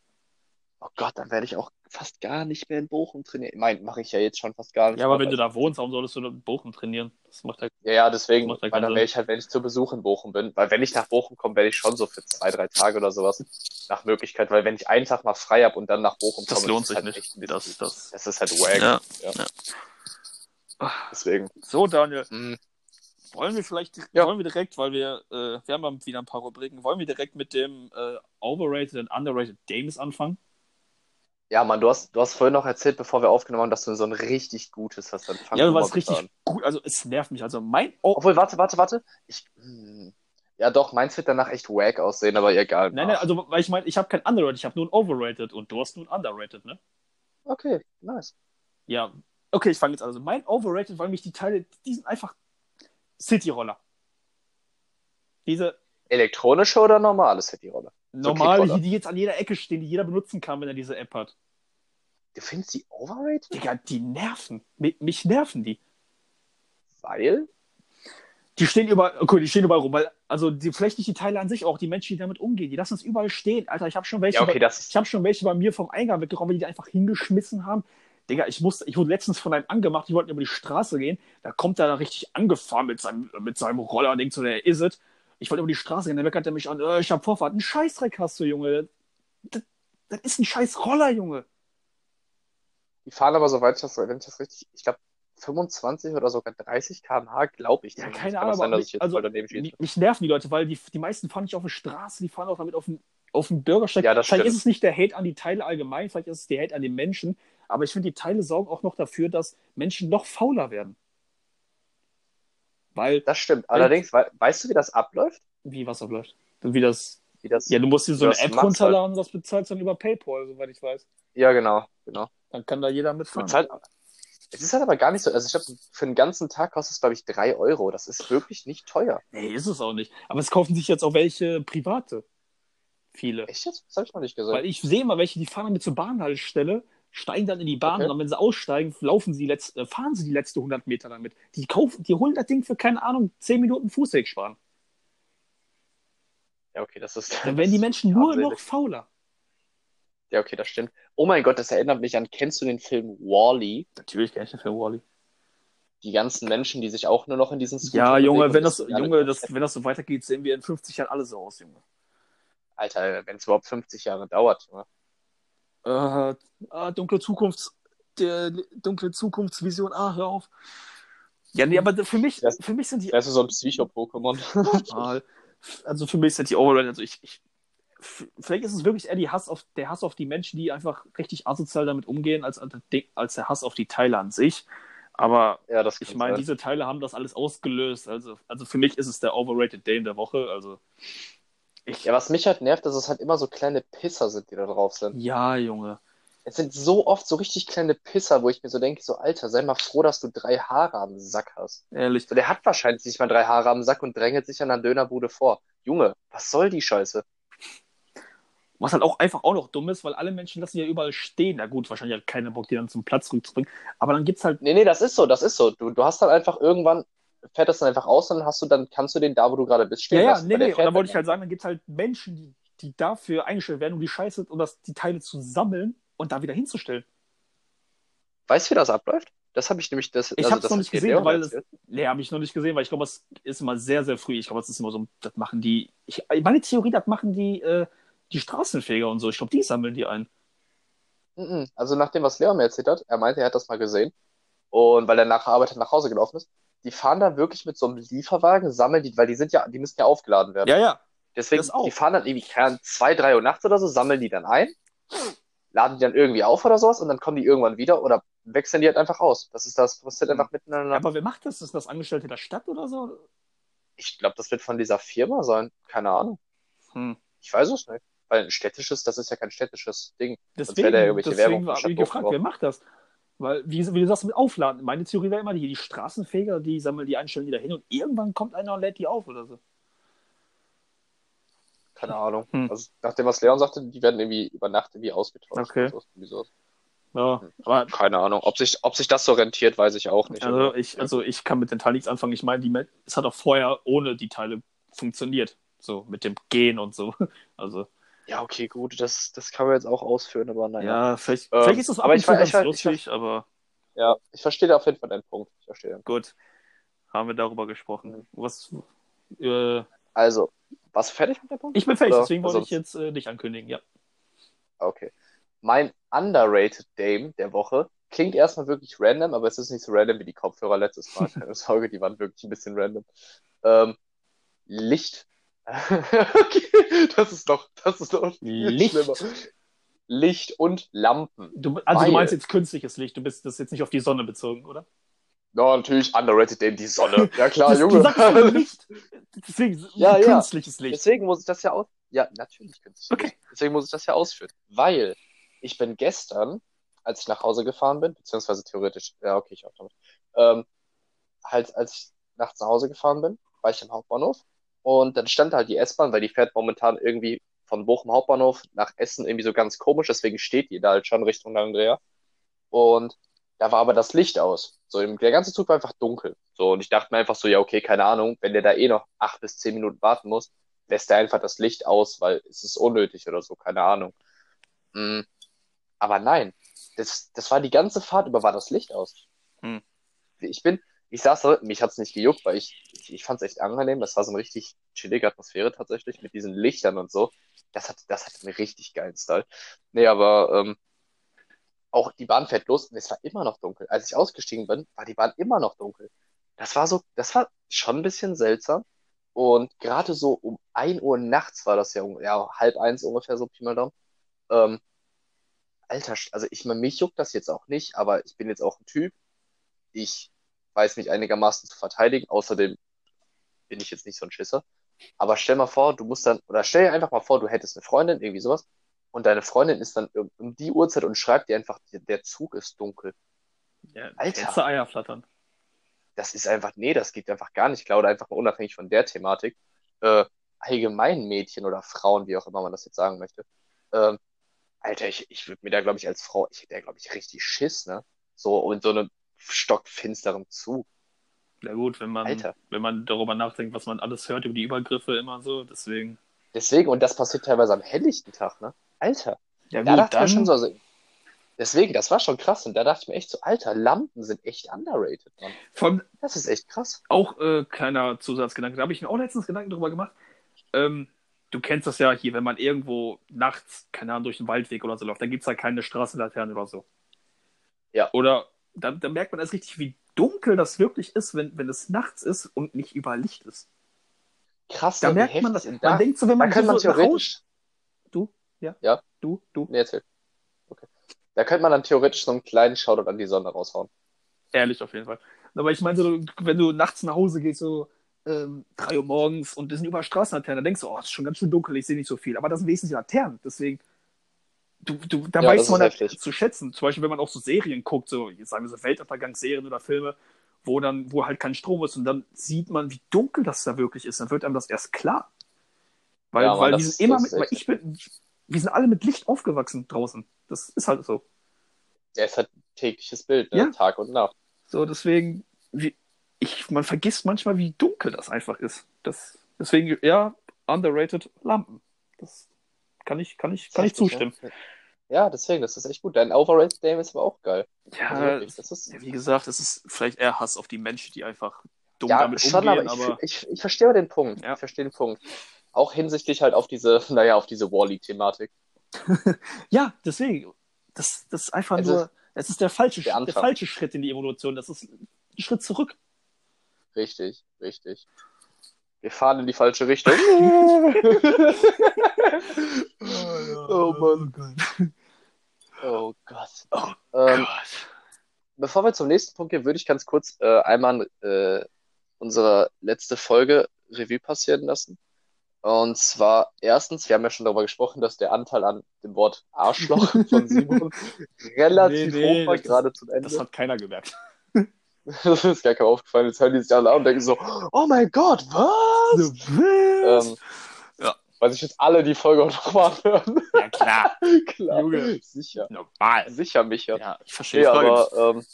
Oh Gott, dann werde ich auch fast gar nicht mehr in Bochum trainieren. Ich meine, mache ich ja jetzt schon fast gar nicht. Ja, aber wenn du da wohnst, warum solltest du in Bochum trainieren? Das macht ja. Ja, ja, deswegen, Macht weil dann wäre ich halt, wenn ich zu Besuch in Bochum bin, weil wenn ich nach Bochum komme, werde ich schon so für zwei, drei Tage oder sowas nach Möglichkeit, weil wenn ich einen Tag mal frei habe und dann nach Bochum komme, Das lohnt sich halt nicht. Das, das. das ist halt wack. Ja. Ja. Ja. Deswegen. So, Daniel, mh, wollen wir vielleicht, Ja. wollen wir direkt, weil wir, äh, wir haben wieder ein paar Rubriken, wollen wir direkt mit dem äh, Overrated und Underrated Games anfangen? Ja, Mann, du hast, du hast vorhin noch erzählt, bevor wir aufgenommen haben, dass du so ein richtig gutes hast. Dann ja, du warst richtig an. gut. Also, es nervt mich. Also, mein. Oh, Obwohl, warte, warte, warte. Ich, hm, ja, doch, meins wird danach echt wack aussehen, aber egal. nein, nein, also, weil ich meine, ich habe kein Underrated, ich habe nur ein Overrated und du hast nur ein Underrated, ne? Okay, nice. Ja, okay, ich fange jetzt an. Also, mein Overrated, weil mich die Teile, die sind einfach City-Roller. Diese Elektronische oder normale City-Rolle? Normale, Kickroller. die jetzt an jeder Ecke stehen, die jeder benutzen kann, wenn er diese App hat. Du findest die overrated? Digga, die nerven. Mi- Mich nerven die. Weil? Die stehen überall, okay, die stehen überall rum, weil, also die, vielleicht nicht die Teile an sich, auch die Menschen, die damit umgehen, die lassen es überall stehen. Alter, ich habe schon welche, Ja, okay, bei, ist. ich habe schon welche bei mir vom Eingang weggeräumt, die die einfach hingeschmissen haben. Digga, ich musste, ich wurde letztens von einem angemacht, die wollten über die Straße gehen, da kommt er da richtig angefahren mit seinem, mit seinem Roller und denkt so, der is it. Ich wollte über die Straße gehen, dann meckert er mich an, äh, ich hab Vorfahrt. Ein Scheißdreck hast du, Junge. Das, das ist ein scheiß Roller, Junge. Die fahren aber, soweit ich das, wenn ich das richtig, ich glaube, 25 oder sogar 30 km/h, glaube ich. Ja, keine Ahnung, aber dass ich jetzt also, mich, mich nerven die Leute, weil die, die meisten fahren nicht auf der Straße, die fahren auch damit auf dem, auf dem Bürgersteig. Ja, das vielleicht stimmt. ist es nicht der Hate an die Teile allgemein, vielleicht ist es der Hate an den Menschen, aber ich finde, die Teile sorgen auch noch dafür, dass Menschen noch fauler werden. Weil, Das stimmt. Allerdings, wei- weißt du, wie das abläuft? wie was abläuft. Wie das. Wie das, Ja, du musst dir so eine App macht's runterladen und das bezahlst dann über PayPal, soweit ich weiß. ja, genau, genau. Dann kann da jeder mitfahren. bezahlst- es ist halt aber gar nicht so, also ich glaube, für einen ganzen Tag kostet es, glaube ich, 3 Euro. Das ist wirklich nicht teuer. Nee, ist es auch nicht. Aber es kaufen sich jetzt auch welche Private. Viele. Echt jetzt? Das habe ich noch nicht gesehen. Weil ich sehe mal welche, die fahren damit zur Bahnhaltestelle, steigen dann in die Bahn Okay. und dann, wenn sie aussteigen, laufen sie letzt, äh, fahren sie die letzte 100 Meter damit. Die kaufen, die holen das Ding für, keine Ahnung, 10 Minuten Fußweg sparen. ja, okay, das ist. Dann das werden die Menschen nur armselig. noch fauler. Ja, okay, das stimmt. Oh mein Gott, das erinnert mich an, kennst du den Film Wall-E? Natürlich kenne ich den Film Wally. Die ganzen Menschen, die sich auch nur noch in diesen Scooter Ja, Junge, wenn das- Junge, das, wenn das so weitergeht, sehen wir in 50 Jahren alle so aus, Junge. Alter, wenn es überhaupt 50 Jahre dauert, Junge. Äh, ah, dunkle Zukunfts, der dunkle Zukunftsvision, ah, hör auf. Ja, nee, aber für mich, Das- für mich sind die Wärst du so ein Psycho-Pokémon? Also für mich sind die Overrated, also ich, ich vielleicht ist es wirklich eher die Hass auf, der Hass auf die Menschen, die einfach richtig asozial damit umgehen, als, als der Hass auf die Teile an sich. Aber ja, das ich meine, diese Teile haben das alles ausgelöst. Also, also für mich ist es der Overrated Day in der Woche. Also ich, Ja, was mich halt nervt, dass es halt immer so kleine Pisser sind, die da drauf sind. ja, Junge. Es sind so oft so richtig kleine Pisser, wo ich mir so denke, so Alter, sei mal froh, dass du drei Haare am Sack hast. Ehrlich. So, der hat wahrscheinlich nicht mal drei Haare am Sack und drängelt sich an der Dönerbude vor. Junge, was soll die Scheiße? Was halt auch einfach auch noch dumm ist, weil alle Menschen lassen ja überall stehen. Na gut, wahrscheinlich hat keiner Bock, die dann zum Platz zurückzubringen. Aber dann gibt's halt Nee, nee, das ist so, das ist so. Du, du hast dann einfach irgendwann, fährt das dann einfach aus und dann hast du, dann kannst du den da, wo du gerade bist, stehen Ja, ja, lassen. nee, weil der nee. Und dann wollte ich halt sagen, dann gibt es halt Menschen, die, die dafür eingestellt werden, um die Scheiße und das, die Teile zu sammeln und da wieder hinzustellen. Weißt du, wie das abläuft? Das habe ich nämlich, das, Ich also hab's das noch nicht gesehen, weil das, nee, habe ich noch nicht gesehen, weil ich glaube, es ist immer sehr, sehr früh. Ich glaube, es ist immer so, das machen die, ich, meine Theorie, das machen die, äh, die Straßenfeger und so. Ich glaube, die sammeln die ein. Also nach dem, was Leon mir erzählt hat, er meinte, er hat das mal gesehen. Und weil er nach der Arbeit nach Hause gelaufen ist, die fahren da wirklich mit so einem Lieferwagen, sammeln die, weil die sind ja, die müssen ja aufgeladen werden. Ja, ja. Deswegen, die fahren dann irgendwie, zwei, drei Uhr nachts oder so, sammeln die dann ein, laden die dann irgendwie auf oder sowas und dann kommen die irgendwann wieder oder wechseln die halt einfach aus. Das ist das, was halt einfach miteinander. Aber wer macht das? Ist das Angestellte der Stadt oder so? Ich glaube, das wird von dieser Firma sein. Keine Ahnung. Hm. Ich weiß es nicht. Weil ein städtisches, das ist ja kein städtisches Ding. Deswegen, wäre da irgendwelche deswegen Werbung war gefragt, wer macht das? Weil, wie, wie du sagst, mit Aufladen. Meine Theorie wäre immer, die, die Straßenfeger, die sammeln die einstellen die da hin und irgendwann kommt einer und lädt die auf oder so. Keine Ahnung. Hm. Also, nach dem, was Leon sagte, die werden irgendwie über Nacht irgendwie ausgetauscht. Okay. so. Ja, Hm. aber Keine Ahnung. Ob sich, ob sich das so rentiert, weiß ich auch nicht. also ich, also ich kann mit den Teilen nichts anfangen. Ich meine, die, es hat auch vorher ohne die Teile funktioniert. So mit dem Gehen und so. Also Ja, okay, gut, das, das kann man jetzt auch ausführen, aber naja. Ja, vielleicht, Ähm, vielleicht ist das ab aber ich ganz ich lustig, aber Ja, ich verstehe auf jeden Fall deinen Punkt. Ich verstehe den. gut. Haben wir darüber gesprochen. Mhm. Was, äh, Also, warst du fertig mit dem Punkt? ich bin fertig, Oder deswegen wollte sonst- ich jetzt äh, dich ankündigen, ja. Okay. Mein underrated Dame der Woche klingt erstmal wirklich random, aber es ist nicht so random wie die Kopfhörer letztes Mal. Keine Sorge, die waren wirklich ein bisschen random. Ähm, Licht. okay, das ist doch, das ist doch Licht. schlimmer. Licht und Lampen. Du, also Weil- du meinst jetzt künstliches Licht, du bist das jetzt nicht auf die Sonne bezogen, oder? Ja, natürlich underrated Dame, die Sonne. Ja klar, Das- Junge. Du sagst Licht. Deswegen Ja, ja. künstliches Licht. Deswegen muss ich das ja aus. Ja, natürlich künstlich. Okay. Deswegen muss ich das ja ausführen. Weil ich bin gestern, als ich nach Hause gefahren bin, beziehungsweise theoretisch, ja, okay, ich auch damit, ähm, halt, als ich nachts nach Hause gefahren bin, war ich am Hauptbahnhof und dann stand halt die S-Bahn, weil die fährt momentan irgendwie von Bochum Hauptbahnhof nach Essen irgendwie so ganz komisch, deswegen steht die da halt schon Richtung Langendreher. Und da war aber das Licht aus. So, der ganze Zug war einfach dunkel. So, und ich dachte mir einfach so, ja, okay, keine Ahnung, wenn der da eh noch acht bis zehn Minuten warten muss, lässt er einfach das Licht aus, weil es ist unnötig oder so, keine Ahnung. Mm, aber nein, das, das war die ganze Fahrt über war das Licht aus. Hm. Ich bin, ich saß da, mich hat's nicht gejuckt, weil ich, ich, ich fand's echt angenehm. Das war so eine richtig chillige Atmosphäre tatsächlich mit diesen Lichtern und so. Das hat, das hat einen richtig geilen Style. Nee, aber ähm, auch die Bahn fährt los und es war immer noch dunkel. Als ich ausgestiegen bin, war die Bahn immer noch dunkel. Das war so, das war schon ein bisschen seltsam. Und gerade so um ein Uhr nachts war das ja, ja halb eins ungefähr, so Pi mal Daumen. Ähm, Alter, also ich meine, mich juckt das jetzt auch nicht, aber ich bin jetzt auch ein Typ. Ich weiß mich einigermaßen zu verteidigen. Außerdem bin ich jetzt nicht so ein Schisser. Aber stell mal vor, du musst dann, oder stell dir einfach mal vor, du hättest eine Freundin, irgendwie sowas, und deine Freundin ist dann um, die Uhrzeit und schreibt dir einfach, der- Zug ist dunkel. Ja, Alter. Eier flattern. Das ist einfach, nee, das geht einfach gar nicht. Ich glaube, einfach mal unabhängig von der Thematik, äh, allgemein Mädchen oder Frauen, wie auch immer man das jetzt sagen möchte. Ähm, Alter, ich, ich würde mir da, glaube ich, als Frau, ich hätte da, glaube ich, richtig Schiss, ne? So in so einem stockfinsteren Zug. Ja gut, wenn man, Alter. wenn man darüber nachdenkt, was man alles hört über die Übergriffe immer so, deswegen. Deswegen, und das passiert teilweise am helllichten Tag, ne? Alter. Ja Da dachte ich mir schon so, also, deswegen, das war schon krass. Und da dachte ich mir echt so, Alter, Lampen sind echt underrated, Mann. Von Das ist echt krass. auch äh, kleiner Zusatzgedanke, da habe ich mir auch letztens Gedanken drüber gemacht. Ähm, du kennst das ja hier, wenn man irgendwo nachts, keine Ahnung, durch den Waldweg oder so läuft, da gibt es halt keine Straßenlaterne oder so. Ja. Oder da, da merkt man erst richtig, wie dunkel das wirklich ist, wenn, wenn es nachts ist und nicht überall Licht ist. Krass, Da merkt man das. Man Da, denkt so, wenn da man könnte man so Hause, theoretisch, Du, ja. Ja. Du, du. nee, erzähl. Okay. Da könnte man dann theoretisch so einen kleinen Shoutout an die Sonne raushauen. Ehrlich auf jeden Fall. Aber ich meine, so, wenn du nachts nach Hause gehst, so ähm, 3 Uhr morgens und das sind überall Straßenlaternen, dann denkst du, oh, es ist schon ganz schön dunkel, ich sehe nicht so viel. Aber das sind wenigstens Laternen. Deswegen, du, du, da Ja, weiß man heftig. zu schätzen. Zum Beispiel, wenn man auch so Serien guckt, so, jetzt sagen wir so Weltuntergangsserien oder Filme, wo dann, wo halt kein Strom ist und dann sieht man, wie dunkel das da wirklich ist. Dann wird einem das erst klar. Weil, Ja, Mann, weil ist- sind immer mit, weil ich bin, wir sind alle mit Licht aufgewachsen draußen. Das ist halt so. Ja, es hat tägliches Bild, ne? Ja. Tag und Nacht. So, deswegen, wie, ich, man vergisst manchmal, wie dunkel das einfach ist. Das, deswegen, ja, underrated Lampen. Das kann ich, kann ich, kann ich zustimmen. ne? Ja, deswegen, das ist echt gut. Dein Overrated Game ist aber auch geil. Also Ja, wirklich, das ist, wie gesagt, es ist vielleicht eher Hass auf die Menschen, die einfach dumm ja, damit schon, umgehen, aber aber, ich, ich, ich verstehe den Punkt. Ja. Ich verstehe den Punkt. Auch hinsichtlich halt auf diese, naja, auf diese Wall-E-Thematik. ja, deswegen, das, das ist einfach Also, nur, es ist der falsche, der der, falsche Schritt in die Evolution. Das ist ein Schritt zurück. Richtig, richtig. Wir fahren in die falsche Richtung. oh Mann. Oh Gott. Oh Ähm, Gott. bevor wir zum nächsten Punkt gehen, würde ich ganz kurz äh, einmal äh, unsere letzte Folge Revue passieren lassen. Und zwar erstens, wir haben ja schon darüber gesprochen, dass der Anteil an dem Wort Arschloch von Simon relativ Nee, nee, hoch war, gerade zum Ende. Das hat keiner gemerkt. Das ist gar kein aufgefallen. Jetzt hören die sich alle an und denken so, oh mein Gott, was? Ähm. Weil sich jetzt alle die Folge auch nochmal anhören. Ja, klar. Klar, Junge. sicher. Normal. Sicher, Micha. Ja, ich verstehe Nee, aber ähm,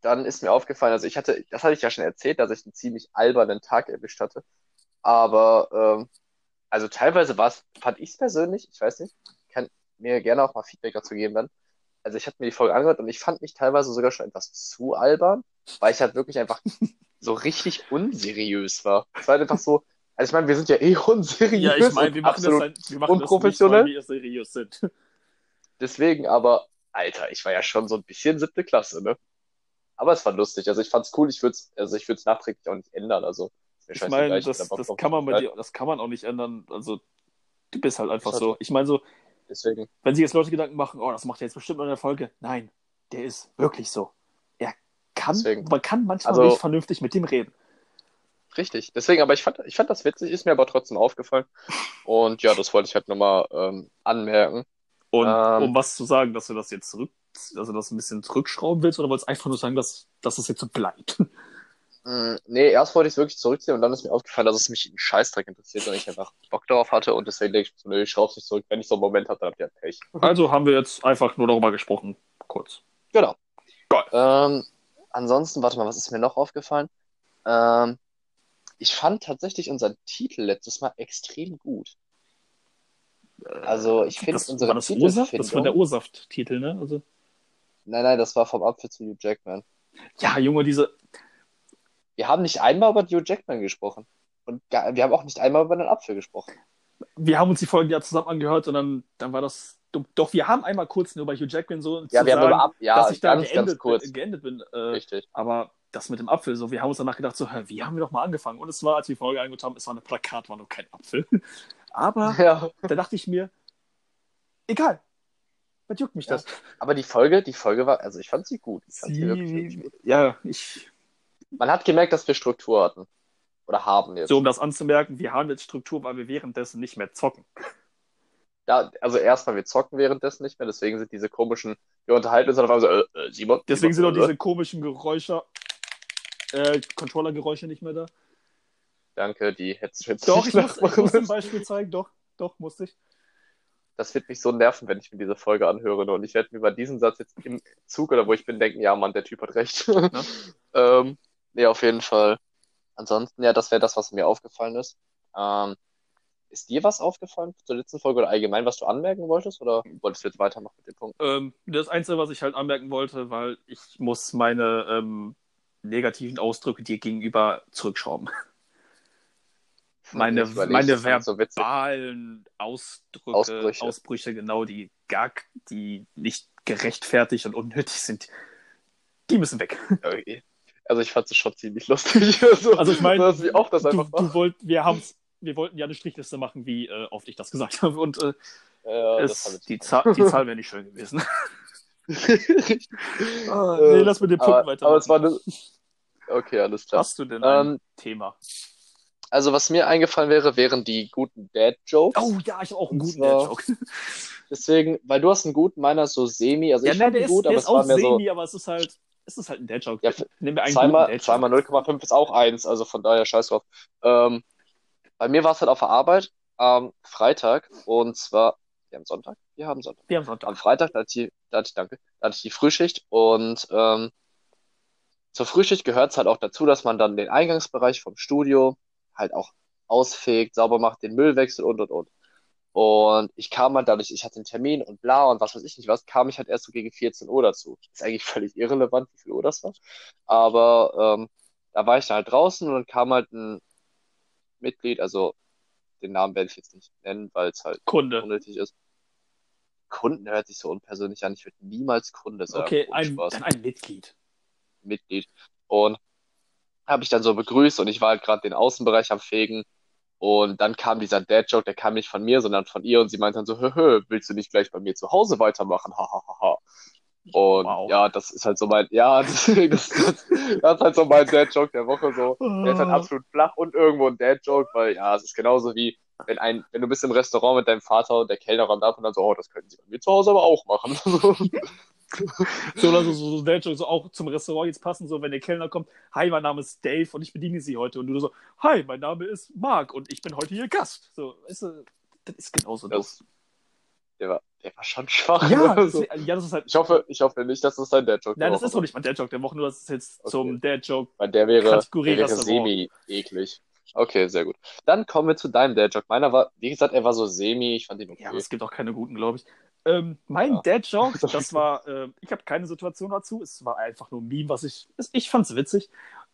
dann ist mir aufgefallen, also ich hatte, das hatte ich ja schon erzählt, dass ich einen ziemlich albernen Tag erwischt hatte. Aber ähm, also teilweise war es, fand ich es persönlich, ich weiß nicht, kann mir gerne auch mal Feedback dazu geben dann. Also ich habe mir die Folge angehört und ich fand mich teilweise sogar schon etwas zu albern, weil ich halt wirklich einfach so richtig unseriös war. Es war einfach so, also ich meine, wir sind ja eh unseriös. Ja, ich meine, wir machen das halt, wir machen das nicht, unprofessionell. weil wir seriös sind. Deswegen, aber, Alter, ich war ja schon so ein bisschen siebte Klasse, ne? Aber es war lustig. Also ich fand's cool, ich würde es, also ich würde es nachträglich auch nicht ändern. Also Ich meine, das, das kann man dir, das kann man auch nicht ändern. Also, du bist halt einfach halt so. Ich meine so, Deswegen. wenn sich jetzt Leute Gedanken machen, oh, das macht er jetzt bestimmt in der Folge. Nein, der ist wirklich so. Er kann, Deswegen. man kann manchmal Also- nicht vernünftig mit dem reden. Richtig. Deswegen, aber ich fand, ich fand das witzig, ist mir aber trotzdem aufgefallen. Und ja, das wollte ich halt nochmal ähm, anmerken. Und Ähm. um was zu sagen, dass du das jetzt zurück, also das ein bisschen zurückschrauben willst, oder wolltest du einfach nur sagen, dass, dass das jetzt so bleibt? Mm, Nee, erst wollte ich es wirklich zurückziehen und dann ist mir aufgefallen, dass es mich einen Scheißdreck interessiert und ich einfach Bock darauf hatte und deswegen denke ich so, nö, ich schraub's nicht zurück. Wenn ich so einen Moment habe, dann habt ihr halt Pech. Also haben wir jetzt einfach nur darüber gesprochen, kurz. Genau. Geil. Ähm, ansonsten, warte mal, was ist mir noch aufgefallen? Ähm, ich fand tatsächlich unseren Titel letztes Mal extrem gut. Also, ich finde das, unsere war das Ursaft? Das war der. Ursaft-Titel, ne? Also, Nein, nein, das war vom Apfel zu Hugh Jackman. ja, Junge, diese, Wir haben nicht einmal über Hugh Jackman gesprochen. Und gar, wir haben auch nicht einmal über den Apfel gesprochen. wir haben uns die Folgen ja zusammen angehört und dann, dann war das. Doch, wir haben einmal kurz nur über Hugh Jackman so Ja, wir haben sagen, über Ab ja, dass ich da ganz, geendet, ganz kurz. Geendet bin. Äh, Richtig. aber das mit dem Apfel, so, wir haben uns danach gedacht, so, hä, wie haben wir doch mal angefangen? Und es war, als wir die Folge angehört haben, es war eine Plakat, war nur kein Apfel. Aber Ja. da dachte ich mir, egal. Was juckt mich Ja. das? Aber die Folge, die Folge war, also ich fand sie gut. Ich fand sie wirklich, wirklich Sie, gut. ja, ich, Man hat gemerkt, dass wir Struktur hatten. Oder haben jetzt. so um das anzumerken, wir haben jetzt Struktur, weil wir währenddessen nicht mehr zocken. Ja, also erstmal, wir zocken währenddessen nicht mehr, deswegen sind diese komischen, wir unterhalten uns dann auf einmal so, äh, äh, Simon. Deswegen sind Simon, auch äh, diese komischen Geräusche, äh, Controller-Geräusche nicht mehr da. Danke, die hättest du jetzt Doch, nicht ich muss, ich nachmachen muss ein. Beispiel zeigen, doch, doch, musste ich. Das wird mich so nerven, wenn ich mir diese Folge anhöre. Und ich werde mir bei diesem Satz jetzt im Zug oder wo ich bin denken, ja, Mann, der Typ hat recht. ähm, nee, auf jeden Fall. Ansonsten, ja, das wäre das, was mir aufgefallen ist. Ähm, ist dir was aufgefallen zur letzten Folge oder allgemein, was du anmerken wolltest? Oder wolltest du jetzt weitermachen mit dem Punkt? Ähm, das Einzige, was ich halt anmerken wollte, weil ich muss meine ähm, negativen Ausdrücke dir gegenüber zurückschrauben. Meine, überleg, meine fand ich so verbalen Ausdrücke, Ausbrüche. Ausbrüche, genau, die gar, die nicht gerechtfertigt und unnötig sind, die müssen weg. Okay. Also ich fand es schon ziemlich lustig. Also, Also ich meine, wie oft das Du, einfach war. du wollt, wir haben's, wir wollten ja eine Strichliste machen, wie äh, oft ich das gesagt habe. Und äh, Ja, es, die, Zahl, die Zahl wäre nicht schön gewesen. Ah, nee, lass mit dem Punkt aber, weiter. aber es war eine... Okay, alles klar. Hast du denn ein Ähm, Thema? also was mir eingefallen wäre, wären die guten Dad-Jokes. Oh ja, ich habe auch einen guten Dad-Joke. Deswegen, weil du hast einen guten, meiner so semi. Also Ja, ich nein, der ist, gut, der aber ist es war auch mehr so... semi, aber es ist halt, es ist halt ein Dad-Joke. Ja, Nehmen wir einen Zweimal, guten zweimal 0,5 ist auch 1, also von daher scheiß drauf. Ähm, bei mir war es halt auf der Arbeit am Freitag und zwar, wir haben Sonntag? Wir haben Sonntag. Wir haben Sonntag. Am Freitag, da hatte ich, da hatte ich, danke, da hatte ich die Frühschicht und ähm, zur Frühschicht gehört es halt auch dazu, dass man dann den Eingangsbereich vom Studio halt auch ausfegt, sauber macht, den Müll wechselt und und und. Und ich kam halt dadurch, ich hatte einen Termin und bla und was weiß ich nicht was, kam ich halt erst so gegen 14 Uhr dazu. Ist eigentlich völlig irrelevant, wie viel Uhr das war. Aber ähm, da war ich dann halt draußen und dann kam halt ein Mitglied, also den Namen werde ich jetzt nicht nennen, weil es halt Kunde. unnötig ist. Kunden hört sich so unpersönlich an. Ich würde niemals Kunde sagen. Okay, ein, ein Mitglied. Mitglied. Und habe ich dann so begrüßt und ich war halt gerade den Außenbereich am Fegen. Und dann kam dieser Dad-Joke, der kam nicht von mir, sondern von ihr und sie meinte dann so, hö, willst du nicht gleich bei mir zu Hause weitermachen? Ha, ha, ha, ha. Und Wow. ja, das ist halt so mein, ja, deswegen, das, das, das ist halt so mein Dad-Joke der Woche so. Der ist halt absolut flach und irgendwo ein Dad-Joke, weil ja, es ist genauso wie, wenn ein, wenn du bist im Restaurant mit deinem Vater und der Kellner räumt ab und dann so, oh, das könnten sie bei mir zu Hause aber auch machen. So, also so, so so auch zum Restaurant jetzt passen, so wenn der Kellner kommt, hi, mein Name ist Dave und ich bediene Sie heute. Und du so, hi, mein Name ist Marc und ich bin heute Ihr Gast. So, weißt du, das ist genauso doof. Das, der war, der war schon schwach. Ja, das, so. ja, das ist halt. Ich hoffe, ich hoffe nicht, dass das dein Dad-Joke Nein, das ist doch nicht mein Dad-Joke der Woche, nur das ist jetzt Okay. zum Dad-Joke. Der wäre, der wäre semi-eklig. Okay, sehr gut. Dann kommen wir zu deinem Dad-Joke. Meiner war, wie gesagt, er war so semi, ich fand ihn okay. Ja, es gibt auch keine guten, glaube ich. Ähm, mein Ja. Dad-Joke, das war, äh, ich habe keine Situation dazu, es war einfach nur ein Meme, was ich, ich fand's witzig.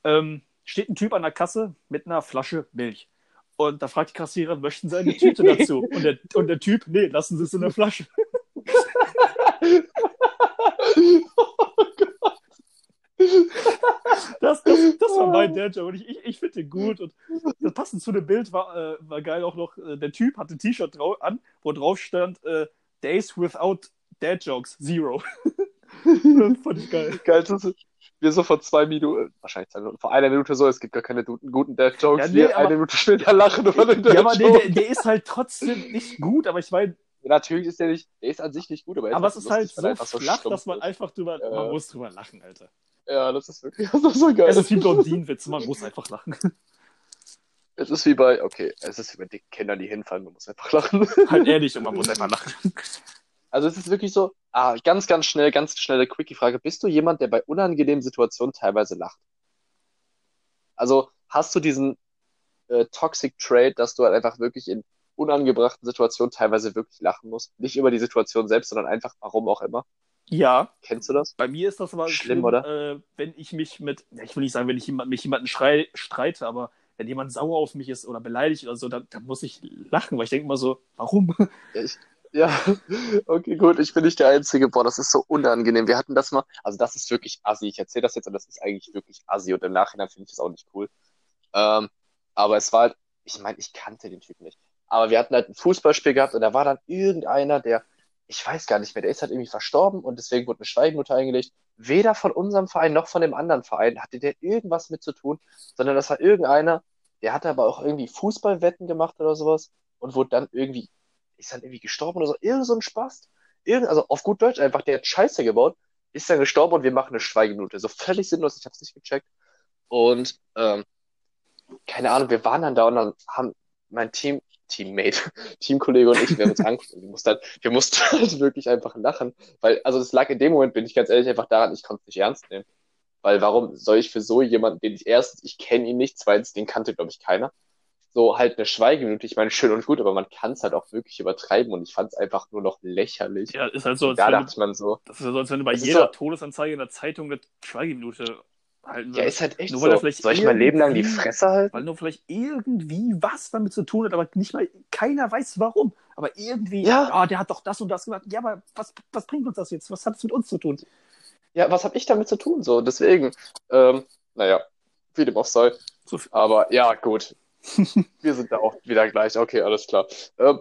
Ähm, steht ein Typ an der Kasse mit einer Flasche Milch. Und da fragt die Kassiererin, möchten Sie eine Tüte dazu? Und der, und der Typ, nee, lassen Sie es in der Flasche. Das, das, das war mein Dad-Joke und ich, ich, ich finde den gut. Und das passend zu dem Bild war, äh, war geil auch noch, äh, der Typ hatte ein T-Shirt an, wo drauf stand, äh, Days without Dad Jokes, zero. das fand ich geil. Geil, das ist, wir so vor zwei Minuten, wahrscheinlich zwei Minuten, vor einer Minute so, es gibt gar keine guten, guten Dad-Jokes, Ja, nee, wir aber- eine Minute später lachen über den Ja, aber Dad-Joke. der, der, der ist halt trotzdem nicht gut, aber ich meine, Natürlich ist der nicht, der ist an sich nicht gut, aber, er aber es einfach ist halt so flach, stumpf dass man einfach drüber, Ja. man muss drüber lachen, Alter. Ja, das ist wirklich, das ist so geil. Es ist wie Blondinenwitze, man muss einfach lachen. Es ist wie bei, okay, es ist wie bei dicken Kindern, die hinfallen, man muss einfach lachen. halt ehrlich, und man muss einfach lachen. Also es ist wirklich so, ah, ganz, ganz schnell, ganz schnelle Quickie-Frage. Bist du jemand, der bei unangenehmen Situationen teilweise lacht? Also hast du diesen äh, Toxic Trait, dass du halt einfach wirklich in unangebrachten Situationen teilweise wirklich lachen musst? Nicht über die Situation selbst, sondern einfach warum auch immer. Ja, Kennst du das? bei mir ist das aber Schlimm, oder? Äh, wenn ich mich mit, ja, ich will nicht sagen, wenn ich jemand, mich jemanden schrei, streite, aber wenn jemand sauer auf mich ist oder beleidigt oder so, dann, dann muss ich lachen, weil ich denke immer so, warum? Ja, ich, ja, okay, gut, ich bin nicht der Einzige. Boah, das ist so unangenehm. Wir hatten das mal, also das ist wirklich assi. Ich erzähle das jetzt und das ist eigentlich wirklich assi und im Nachhinein finde ich das auch nicht cool. Ähm, aber es war halt, ich meine, ich kannte den Typ nicht. Aber wir hatten halt ein Fußballspiel gehabt und da war dann irgendeiner, der, ich weiß gar nicht mehr, der ist halt irgendwie verstorben und deswegen wurde eine Schweigeminute eingelegt. Weder von unserem Verein noch von dem anderen Verein hatte der irgendwas mit zu tun, sondern das war irgendeiner, der hatte aber auch irgendwie Fußballwetten gemacht oder sowas und wurde dann irgendwie ist dann irgendwie gestorben oder so. Irgend so ein Spaß. Irgend, also auf gut Deutsch einfach, der hat Scheiße gebaut, ist dann gestorben und wir machen eine Schweigeminute. So völlig sinnlos, ich hab's nicht gecheckt. Und ähm, keine Ahnung, wir waren dann da und dann haben mein Team, Teammate, Teamkollege und ich, wir haben uns angeguckt und wir mussten halt, wir mussten halt wirklich einfach lachen. Weil, also das lag in dem Moment, bin ich ganz ehrlich, einfach daran, ich konnte es nicht ernst nehmen. Weil warum soll ich für so jemanden, den ich erstens, ich kenne ihn nicht, zweitens, den kannte, glaube ich, keiner, so halt eine Schweigeminute, ich meine, schön und gut, aber man kann es halt auch wirklich übertreiben und ich fand es einfach nur noch lächerlich. Ja, ist halt so, als da wenn dachte du, man so, das ist ja so, als wenn du bei jeder so- Todesanzeige in der Zeitung eine Schweigeminute halten ja, ist halt echt Nur so. Soll ich mein Leben lang die Fresse halten? weil nur vielleicht irgendwie was damit zu tun hat, aber nicht mal keiner weiß warum. Aber irgendwie, Ja. ah, der hat doch das und das gemacht. Ja, aber was, was bringt uns das jetzt? Was hat es mit uns zu tun? Ja, was habe ich damit zu tun? So, deswegen, ähm, naja, wie dem auch sei. So Aber ja, gut. Wir sind da auch wieder gleich. Okay, alles klar. Ähm,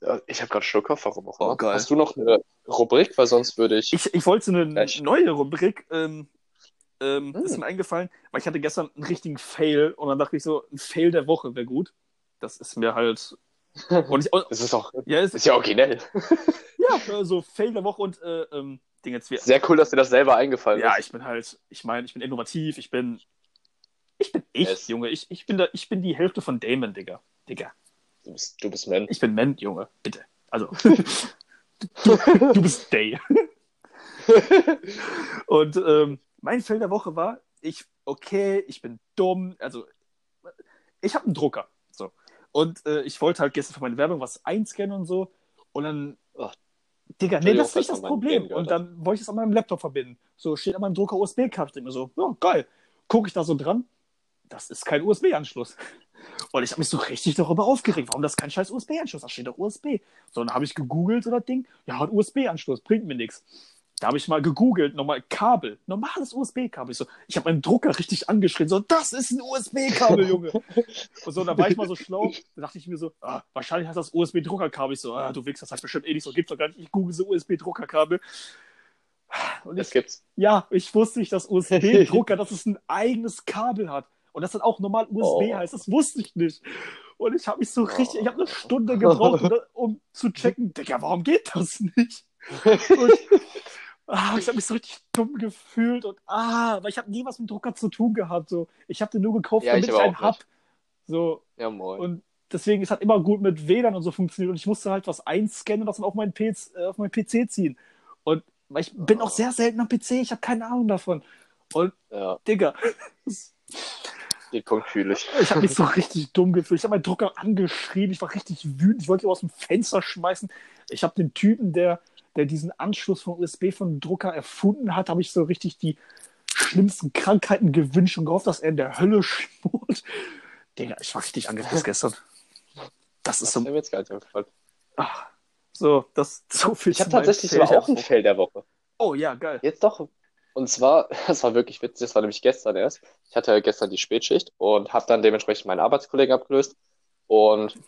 ja, ich habe gerade Schluckkopf, warum auch Oh, immer. geil. Hast du noch eine Rubrik? Weil sonst würde ich. Ich, ich wollte eine Gleich. neue Rubrik, ähm, ähm, Hm. ist mir eingefallen, weil ich hatte gestern einen richtigen Fail und dann dachte ich so, ein Fail der Woche wäre gut. Das ist mir halt. Und ich, und, Das ist auch, ja, es ist ja originell. ja, so Fail der Woche und äh, ähm, Ding jetzt wir. Sehr cool, dass dir das selber eingefallen Ja, ist. ich bin halt, ich meine, ich bin innovativ, ich bin. Ich bin ich, Yes. Junge. Ich, ich, bin da, ich bin die Hälfte von Damon, Digga. Digga. Du bist, du bist Man. Ich bin Man, Junge. Bitte. Also. du, du bist Day. Und ähm, mein Fail der Woche war, ich, okay, ich bin dumm, also ich habe einen Drucker. So. Und äh, ich wollte halt gestern für meine Werbung was einscannen und so. Und dann, Oh. Digga, nee, das ist nicht das Problem. Und dann wollte ich es an meinem Laptop verbinden. So steht an meinem Drucker USB-Kabel. Ich denke mir so, ja, geil. Gucke ich da so dran. Das ist kein USB-Anschluss. Und ich habe mich so richtig darüber aufgeregt, warum das kein scheiß USB-Anschluss? Da steht doch USB. So, dann habe ich gegoogelt so das Ding. Ja, hat USB-Anschluss, bringt mir nichts. Da habe ich mal gegoogelt, nochmal Kabel, normales USB-Kabel. Ich so, ich habe meinen Drucker richtig angeschrien, so, das ist ein USB-Kabel, Junge. Und so, da war ich mal so schlau, da dachte ich mir so, ah, wahrscheinlich hat das USB-Druckerkabel. Ich so, ah, du Wichser, das hat bestimmt eh nicht so, gibt's doch gar nicht. Ich google so USB-Druckerkabel. Und Das ich, gibt's. ja, ich wusste nicht, dass USB-Drucker, dass es ein eigenes Kabel hat. Und das dann auch normal USB Oh. heißt, das wusste ich nicht. Und ich habe mich so richtig, ich habe eine Stunde gebraucht, um, um zu checken, Digga, warum geht das nicht? Und ah, ich habe mich so richtig dumm gefühlt und ah, weil ich habe nie was mit Drucker zu tun gehabt. So. Ich habe den nur gekauft, Ja, damit ich ich, einen auch hab. So, Ja, moin. und deswegen, es hat immer gut mit WLAN und so funktioniert. Und ich musste halt was einscannen und das dann auf meinen, PC, äh, auf meinen PC ziehen. Und weil ich bin auch sehr selten am PC, ich habe keine Ahnung davon. Und ja. Digga. Den Punkt fühle ich. Ich habe mich so richtig dumm gefühlt. Ich habe meinen Drucker angeschrien. Ich war richtig wütend. Ich wollte ihn aus dem Fenster schmeißen. Ich habe den Typen, der, der diesen Anschluss von USB von Drucker erfunden hat, habe ich so richtig die schlimmsten Krankheiten gewünscht und gehofft, dass er in der Hölle schmort. Digga, ich war richtig angepisst gestern. Das ist Das so. ist jetzt gar nicht. Ach, so, das so viel Ich habe tatsächlich sogar auch ein. Fail der Woche. Oh ja, geil. Jetzt doch. Und zwar, das war wirklich witzig, das war nämlich gestern erst. Ich hatte gestern die Spätschicht und habe dann dementsprechend meinen Arbeitskollegen abgelöst. Und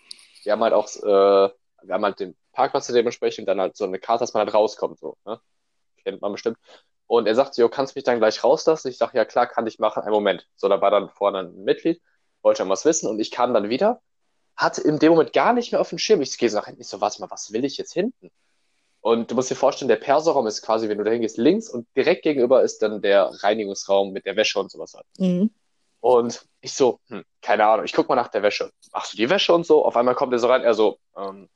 wir haben halt auch, äh, wir haben halt den Parkplatz dementsprechend dann halt so eine Karte, dass man halt rauskommt. So, ne? Kennt man bestimmt. Und er sagt, jo, kannst du mich dann gleich rauslassen? Ich sage, ja klar, kann ich machen, einen Moment. So, da war dann vorne ein Mitglied, wollte schon was wissen und ich kam dann wieder, hatte in dem Moment gar nicht mehr auf dem Schirm. Ich gehe so nach hinten, ich so, warte mal, was will ich jetzt hinten? Und du musst dir vorstellen, der Perserraum ist quasi, wenn du da hingehst, links und direkt gegenüber ist dann der Reinigungsraum mit der Wäsche und sowas halt. Mhm. Und ich so, hm, keine Ahnung, ich guck mal nach der Wäsche. Machst du die Wäsche und so? Auf einmal kommt er so rein, er so, ähm,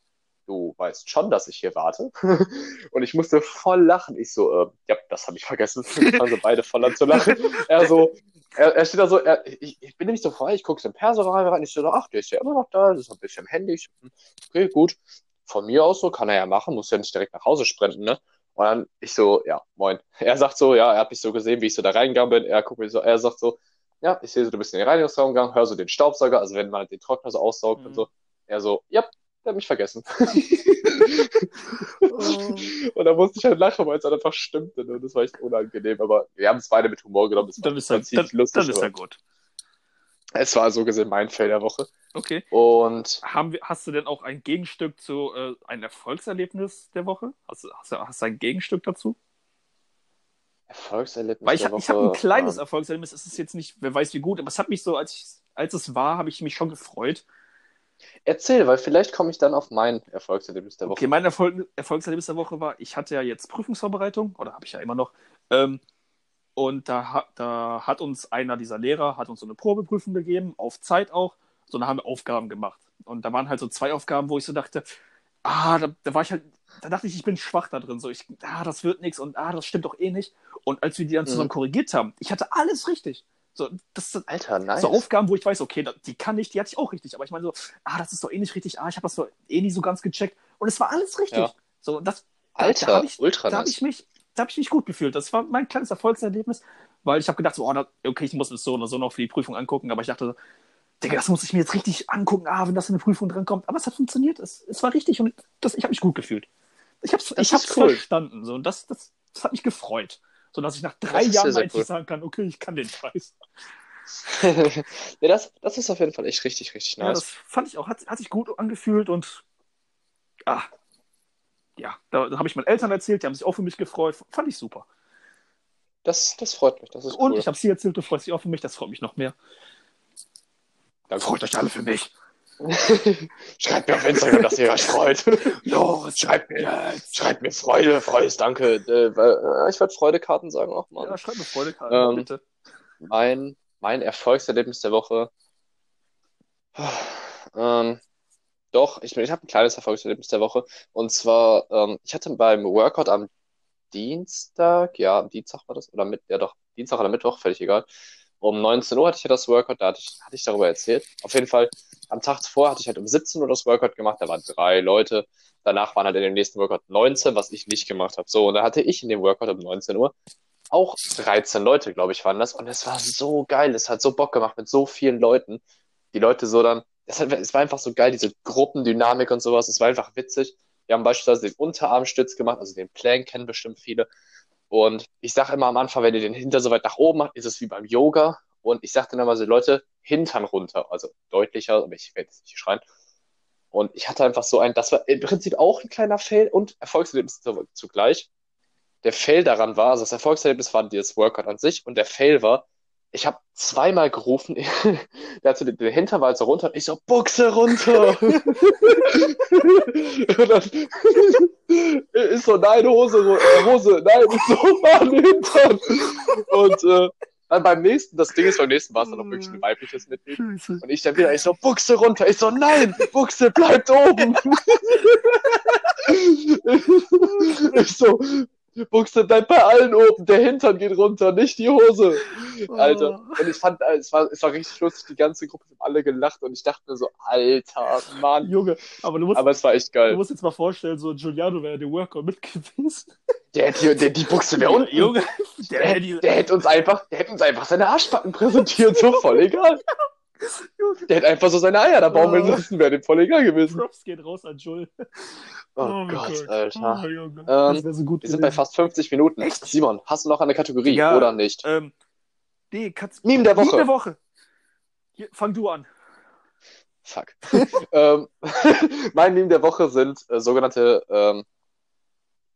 du weißt schon, dass ich hier warte. und ich musste voll lachen. Ich so, äh, ja, das habe ich vergessen. Wir fangen so beide voll an zu lachen. Er so, er, er steht da so, er, ich, ich bin nämlich so vorbei, ich gucke so im Perserraum rein, ich so, ach, der ist ja immer noch da, das ist ein bisschen Handy. Ich, hm, okay, gut. Von mir aus so, kann er ja machen, muss ja nicht direkt nach Hause sprinten, ne? Und dann ich so, ja, moin. Er sagt so, ja, er hat mich so gesehen, wie ich so da reingegangen bin. Er guckt mich so, er sagt so, ja, ich sehe so, du bist in den Reinigungsraum gegangen, hör so den Staubsauger, also wenn man den Trockner so aussaugt Mhm. und so. Er so, ja, der hat mich vergessen. und da musste ich halt lachen, weil es halt einfach stimmte. Ne? Das war echt unangenehm, aber wir haben es beide mit Humor genommen. Das Dann ist er, ziemlich dann, lustig. dann ist er gut. Es war so gesehen mein Fail der Woche. Okay. Und Haben wir, hast du denn auch ein Gegenstück zu äh, ein Erfolgserlebnis der Woche? Hast du, hast, hast du ein Gegenstück dazu? Erfolgserlebnis Weil ich, der hab- habe ein kleines ähm, Erfolgserlebnis. Es ist jetzt nicht, wer weiß wie gut, aber es hat mich so, als, ich, als es war, habe ich mich schon gefreut. Erzähl, weil vielleicht komme ich dann auf mein Erfolgserlebnis der Woche. Okay, mein Erfolg, Erfolgserlebnis der Woche war, ich hatte ja jetzt Prüfungsvorbereitung, oder habe ich ja immer noch. Ähm, und da, hat- da hat uns einer dieser Lehrer, hat uns so eine Probeprüfung gegeben, auf Zeit auch. So, da haben wir Aufgaben gemacht. Und da waren halt so zwei Aufgaben, wo ich so dachte, ah, da, da war ich halt, da dachte ich, ich bin schwach da drin. So, ich, ah, das wird nichts und ah, das stimmt doch eh nicht. Und als wir die dann Mhm. zusammen korrigiert haben, ich hatte alles richtig. So, das, das, Alter, nice. so Aufgaben, wo ich weiß, okay, da- die kann ich, die hatte ich auch richtig. Aber ich meine so, ah, das ist doch eh nicht richtig, ah, ich habe das doch eh nie so ganz gecheckt. Und es war alles richtig. Ja. So, das, da- Alter, da habe ich, ultra da hab nice. ich mich, da habe ich mich gut gefühlt. Das war mein kleines Erfolgserlebnis, weil ich habe gedacht, so, oh, da, okay, ich muss es so oder so noch für die Prüfung angucken, aber ich dachte, Digga, das muss ich mir jetzt richtig angucken, ah, wenn das in eine Prüfung drankommt. Aber es hat funktioniert, es, es war richtig und das, ich habe mich gut gefühlt. Ich habe es ich hab's cool. verstanden, so, und das, das, das hat mich gefreut. So dass ich nach drei Jahren endlich cool. sagen kann, okay, ich kann den Scheiß. nee, das, das ist auf jeden Fall echt richtig, richtig Ja, nice. das fand ich auch, hat, hat sich gut angefühlt und ah, ja, da, da habe ich meinen Eltern erzählt, die haben sich auch für mich gefreut. Fand ich super. Das, das freut mich, das ist Und cool. ich habe sie erzählt, du freust dich auch für mich, das freut mich noch mehr. Danke. Freut euch alle für mich. Schreibt mir auf Instagram, dass ihr euch freut. Los, schreibt mir, schreibt mir Freude, Freude, danke. Äh, ich würde Freudekarten sagen auch mal. Ja, schreib mir Freude, Karl, Ähm, bitte. Mein, mein Erfolgserlebnis der Woche. Ähm, doch, ich, ich habe ein kleines Erfolgserlebnis der Woche. Und zwar, ähm, ich hatte beim Workout am Dienstag, ja, am Dienstag war das, oder mit, ja doch, Dienstag oder Mittwoch, völlig egal. Um 19 Uhr hatte ich ja das Workout, da hatte ich, hatte ich darüber erzählt. Auf jeden Fall, am Tag zuvor hatte ich halt um 17 Uhr das Workout gemacht, da waren drei Leute. Danach waren halt in dem nächsten Workout 19, was ich nicht gemacht habe. So, und da hatte ich in dem Workout um 19 Uhr auch 13 Leute, glaube ich, waren das. Und es war so geil, es hat so Bock gemacht mit so vielen Leuten. Die Leute so dann, es, hat, es war einfach so geil, diese Gruppendynamik und sowas, es war einfach witzig. Wir haben beispielsweise den Unterarmstütz gemacht, also den Plank kennen bestimmt viele. Und ich sage immer am Anfang, wenn ihr den Hinter so weit nach oben macht, ist es wie beim Yoga. Und ich sage dann immer so, Leute, Hintern runter, also deutlicher, aber ich werde jetzt nicht schreien. Und ich hatte einfach so ein, das war im Prinzip auch ein kleiner Fail und Erfolgserlebnis zu- zugleich. Der Fail daran war, also das Erfolgserlebnis war dieses Workout an sich und der Fail war, ich habe zweimal gerufen, der hat so den, den halt so runter und ich so, Buchse runter! und dann ist so, nein, Hose, Hose, nein, so war ein Hintern! Und äh, dann beim nächsten, das Ding ist, beim nächsten war es dann auch wirklich ein weibliches Mitglied. Und ich dann wieder, ich so, Buchse runter. Ich so, nein, Buchse bleibt oben. ich so, Buchse bleibt bei allen oben, der Hintern geht runter, nicht die Hose. Alter. Oh. Und ich fand, äh, es war, es war richtig lustig, die ganze Gruppe haben alle gelacht und ich dachte mir so, Alter, Mann. Junge, aber du musst, Aber es war echt du geil. musst jetzt mal vorstellen, so Giuliano wäre der Workout mit gewesen. Der, der, der, die Buchse wäre unten. Junge, der, Der, hätte die- der hätte uns einfach, der hätte uns einfach seine Arschbacken präsentiert, so voll egal. Der hätte einfach so seine Eier da baumeln Oh. lassen, wäre dem voll egal gewesen. Props gehen raus an Joel. Oh, Gott, Alter. Oh. Ähm, das wäre so gut Wir sind bei fast 50 Minuten. Echt? Simon, hast du noch eine Kategorie Ja. oder nicht? Ähm, nee, Katz. Meme der Meme Woche. der Woche. Hier, fang du an. Fuck. ähm, mein Meme der Woche sind äh, sogenannte ähm,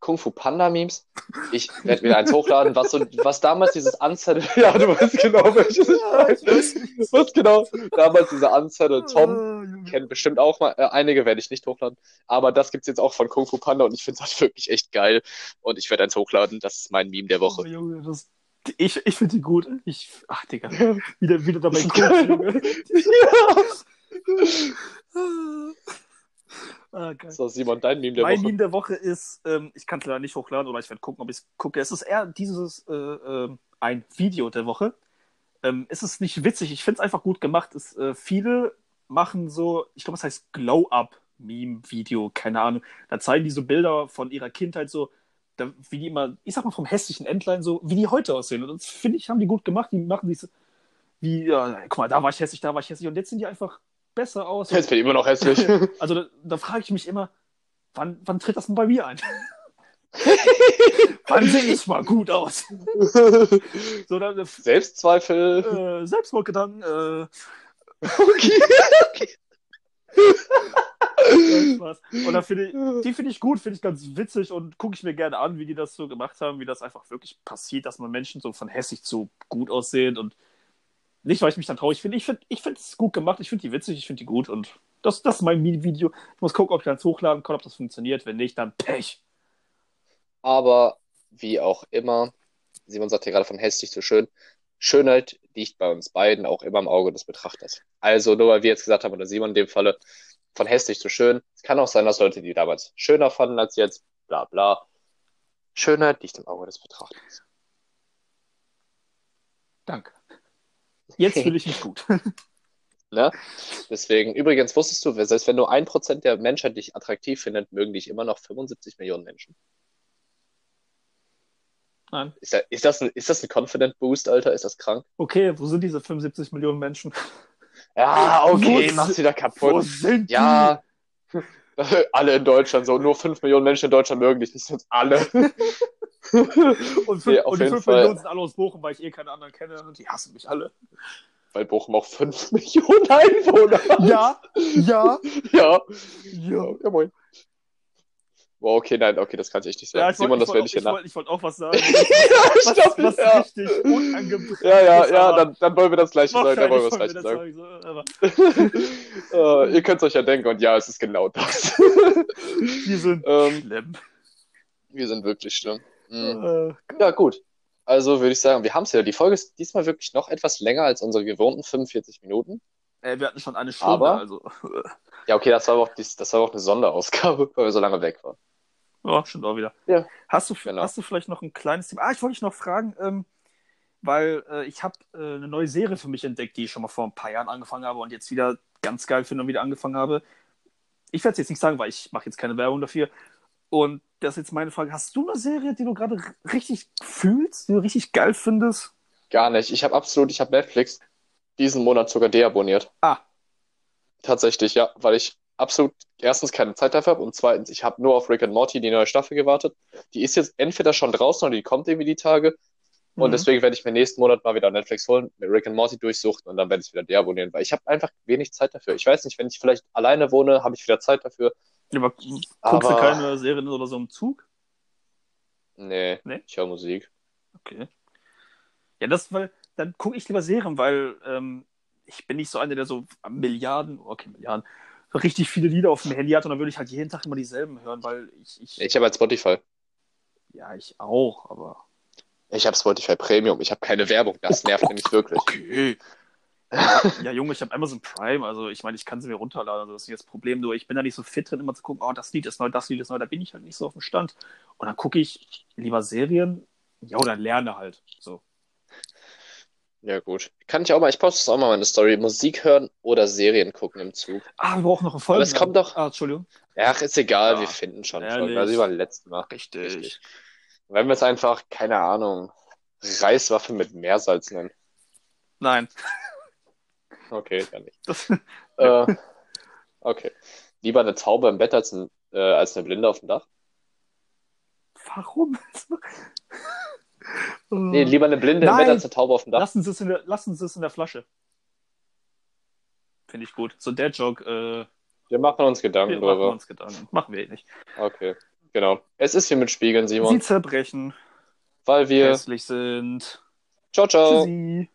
Kung Fu Panda Memes. Ich werde wieder eins hochladen, was so, was damals dieses Unsettled, ja, du weißt genau, welches ich meine. Was genau? Damals dieser Unsettled Tom. Ah. Kennen bestimmt auch mal, äh, einige werde ich nicht hochladen, aber das gibt's jetzt auch von Kung Fu Panda und ich finde das wirklich echt geil und ich werde eins hochladen, das ist mein Meme der Oh, Woche. Junge, das, ich ich finde die gut. Ich, ach, Digga. Wieder, wieder dabei geil. Junge. ja. Ah. So, Simon, dein Meme der mein Woche. Meme der Woche ist, ähm, ich kann es leider nicht hochladen oder ich werde gucken, ob ich es gucke. Es ist eher dieses äh, ähm, ein Video der Woche. Ähm, es ist nicht witzig, ich finde es einfach gut gemacht. Es, äh, viele machen so, ich glaube, es heißt Glow-Up-Meme-Video, keine Ahnung. Da zeigen die so Bilder von ihrer Kindheit, so, da, wie die immer, ich sag mal vom hässlichen Entlein, so, wie die heute aussehen. Und das finde ich, haben die gut gemacht. Die machen diese, wie, ja, guck mal, da war ich hässlich, da war ich hässlich. Und jetzt sind die einfach besser aus. Jetzt bin ich immer noch hässlich. Also da, da frage ich mich immer, wann, wann tritt das denn bei mir ein? wann sehe ich mal gut aus? So, dann äh, Selbstzweifel. äh, Selbstmordgedanken, äh, Okay. Spaß. Und da finde ich, die finde ich gut, finde ich ganz witzig und gucke ich mir gerne an, wie die das so gemacht haben, wie das einfach wirklich passiert, dass man Menschen so von hässlich zu gut aussehen und nicht, weil ich mich dann traurig finde. Ich finde ich finde es gut gemacht, ich finde die witzig, ich finde die gut und das, das ist mein Video. Ich muss gucken, ob ich das hochladen kann, ob das funktioniert. Wenn nicht, dann Pech. Aber wie auch immer, Simon sagt ja gerade von hässlich zu schön. Schönheit liegt bei uns beiden auch immer im Auge des Betrachters. Also nur weil wir jetzt gesagt haben, oder Simon in dem Falle, von hässlich zu schön. Es kann auch sein, dass Leute die damals schöner fanden als jetzt, bla bla. Schönheit liegt im Auge des Betrachters. Danke. Jetzt fühle ich mich gut. Ne? Deswegen, übrigens wusstest du, selbst wenn nur ein Prozent der Menschheit dich attraktiv findet, mögen dich immer noch 75 Millionen Menschen. Nein. Ist, da- ist, das ein, ist das ein Confident Boost, Alter? Ist das krank? Okay, wo sind diese 75 Millionen Menschen? Ja, okay, Wo mach's wieder Wo kaputt. sind die? Ja, alle in Deutschland, so nur 5 Millionen Menschen in Deutschland mögen dich, nicht sonst alle. Und, fünf, Nee, auf und die jeden 5 Fall. Millionen sind alle aus Bochum, weil ich eh keine anderen kenne. Und die hassen mich alle. Weil Bochum auch 5 Millionen Einwohner hat. Ja, ja, Ja. ja. Ja, moin. Wow, okay, nein, okay, das kann ich echt nicht sagen. Ja, ich Simon, wollte das werde wollt, ich hier ich nach. wollt, ich wollt auch was sagen. ja, was, stopp, was ja. richtig unangebracht Ja, ja, ja, dann, dann wollen wir das gleiche sagen, dann wollen wir das gleiche sagen. wir das sagen, so, aber äh, ihr könnt es euch ja denken, und ja, es ist genau das. Die sind ähm, schlimm. wir sind wirklich schlimm. Mhm. Äh, Ja, gut. Also würde ich sagen, wir haben es ja. Die Folge ist diesmal wirklich noch etwas länger als unsere gewohnten 45 Minuten. äh, wir hatten schon eine Stunde, Aber- also. Ja, okay, das war aber auch, das war auch eine Sonderausgabe, weil wir so lange weg waren. Ja, stimmt auch wieder. Ja. Hast du, Genau. hast du vielleicht noch ein kleines Thema? Ah, ich wollte dich noch fragen, ähm, weil äh, ich habe äh, eine neue Serie für mich entdeckt, die ich schon mal vor ein paar Jahren angefangen habe und jetzt wieder ganz geil finde und wieder angefangen habe. Ich werde es jetzt nicht sagen, weil ich mache jetzt keine Werbung dafür. Und das ist jetzt meine Frage. Hast du eine Serie, die du gerade richtig fühlst, die du richtig geil findest? Gar nicht. Ich habe absolut, ich habe Netflix diesen Monat sogar deabonniert. Ah, Tatsächlich, ja, weil ich absolut erstens keine Zeit dafür habe und zweitens, ich habe nur auf Rick and Morty die neue Staffel gewartet. Die ist jetzt entweder schon draußen oder die kommt irgendwie die Tage. Und Mhm. deswegen werde ich mir nächsten Monat mal wieder Netflix holen, mir Rick and Morty durchsuchten und dann werde ich es wieder deabonnieren, weil ich habe einfach wenig Zeit dafür. Ich weiß nicht, wenn ich vielleicht alleine wohne, habe ich wieder Zeit dafür. Aber guckst du Aber- keine Serien oder so im Zug? Nee, Nee? ich höre Musik. Okay. Ja, das, weil, dann gucke ich lieber Serien, weil ähm, ich bin nicht so einer, der so Milliarden, okay, Milliarden, so richtig viele Lieder auf dem Handy hat und dann würde ich halt jeden Tag immer dieselben hören, weil ich, ich, Ich habe halt Spotify. ja, ich auch, aber. Ich habe Spotify Premium. Ich habe keine Werbung. Das nervt nämlich wirklich. Okay. Ja, Junge, ich habe Amazon Prime, also ich meine, ich kann sie mir runterladen, also das ist nicht das Problem, nur ich bin da nicht so fit drin, immer zu gucken, oh, das Lied ist neu, das Lied ist neu, da bin ich halt nicht so auf dem Stand. Und dann gucke ich lieber Serien, ja, oder lerne halt, so. Ja, gut. Kann ich auch mal, ich poste das auch mal meine Story. Musik hören oder Serien gucken im Zug. Ah, wir brauchen noch eine Folge. Aber es kommt doch. Ah, Entschuldigung. Ach, ist egal, Ja, wir finden schon ehrlich. Folgen. Also wie beim letzten Mal. Richtig. Richtig. Wenn wir es einfach, keine Ahnung, Reiswaffe mit Meersalz nennen. Nein. Okay, dann nicht. Äh, okay. Lieber eine Taube im Bett als, ein, äh, als eine Blinde auf dem Dach? warum? Nee, lieber eine Blinde im Nein. Bett als eine Taube auf dem Dach. Lassen Sie es in der, lassen Sie es in der Flasche. Finde ich gut. So der Joke, äh, Wir machen uns wir Gedanken machen drüber. uns Gedanken. Machen wir eh nicht. Okay, genau. Es ist wie mit Spiegeln, Simon. Sie zerbrechen, Weil wir. hässlich sind. Ciao, ciao. Tschüssi.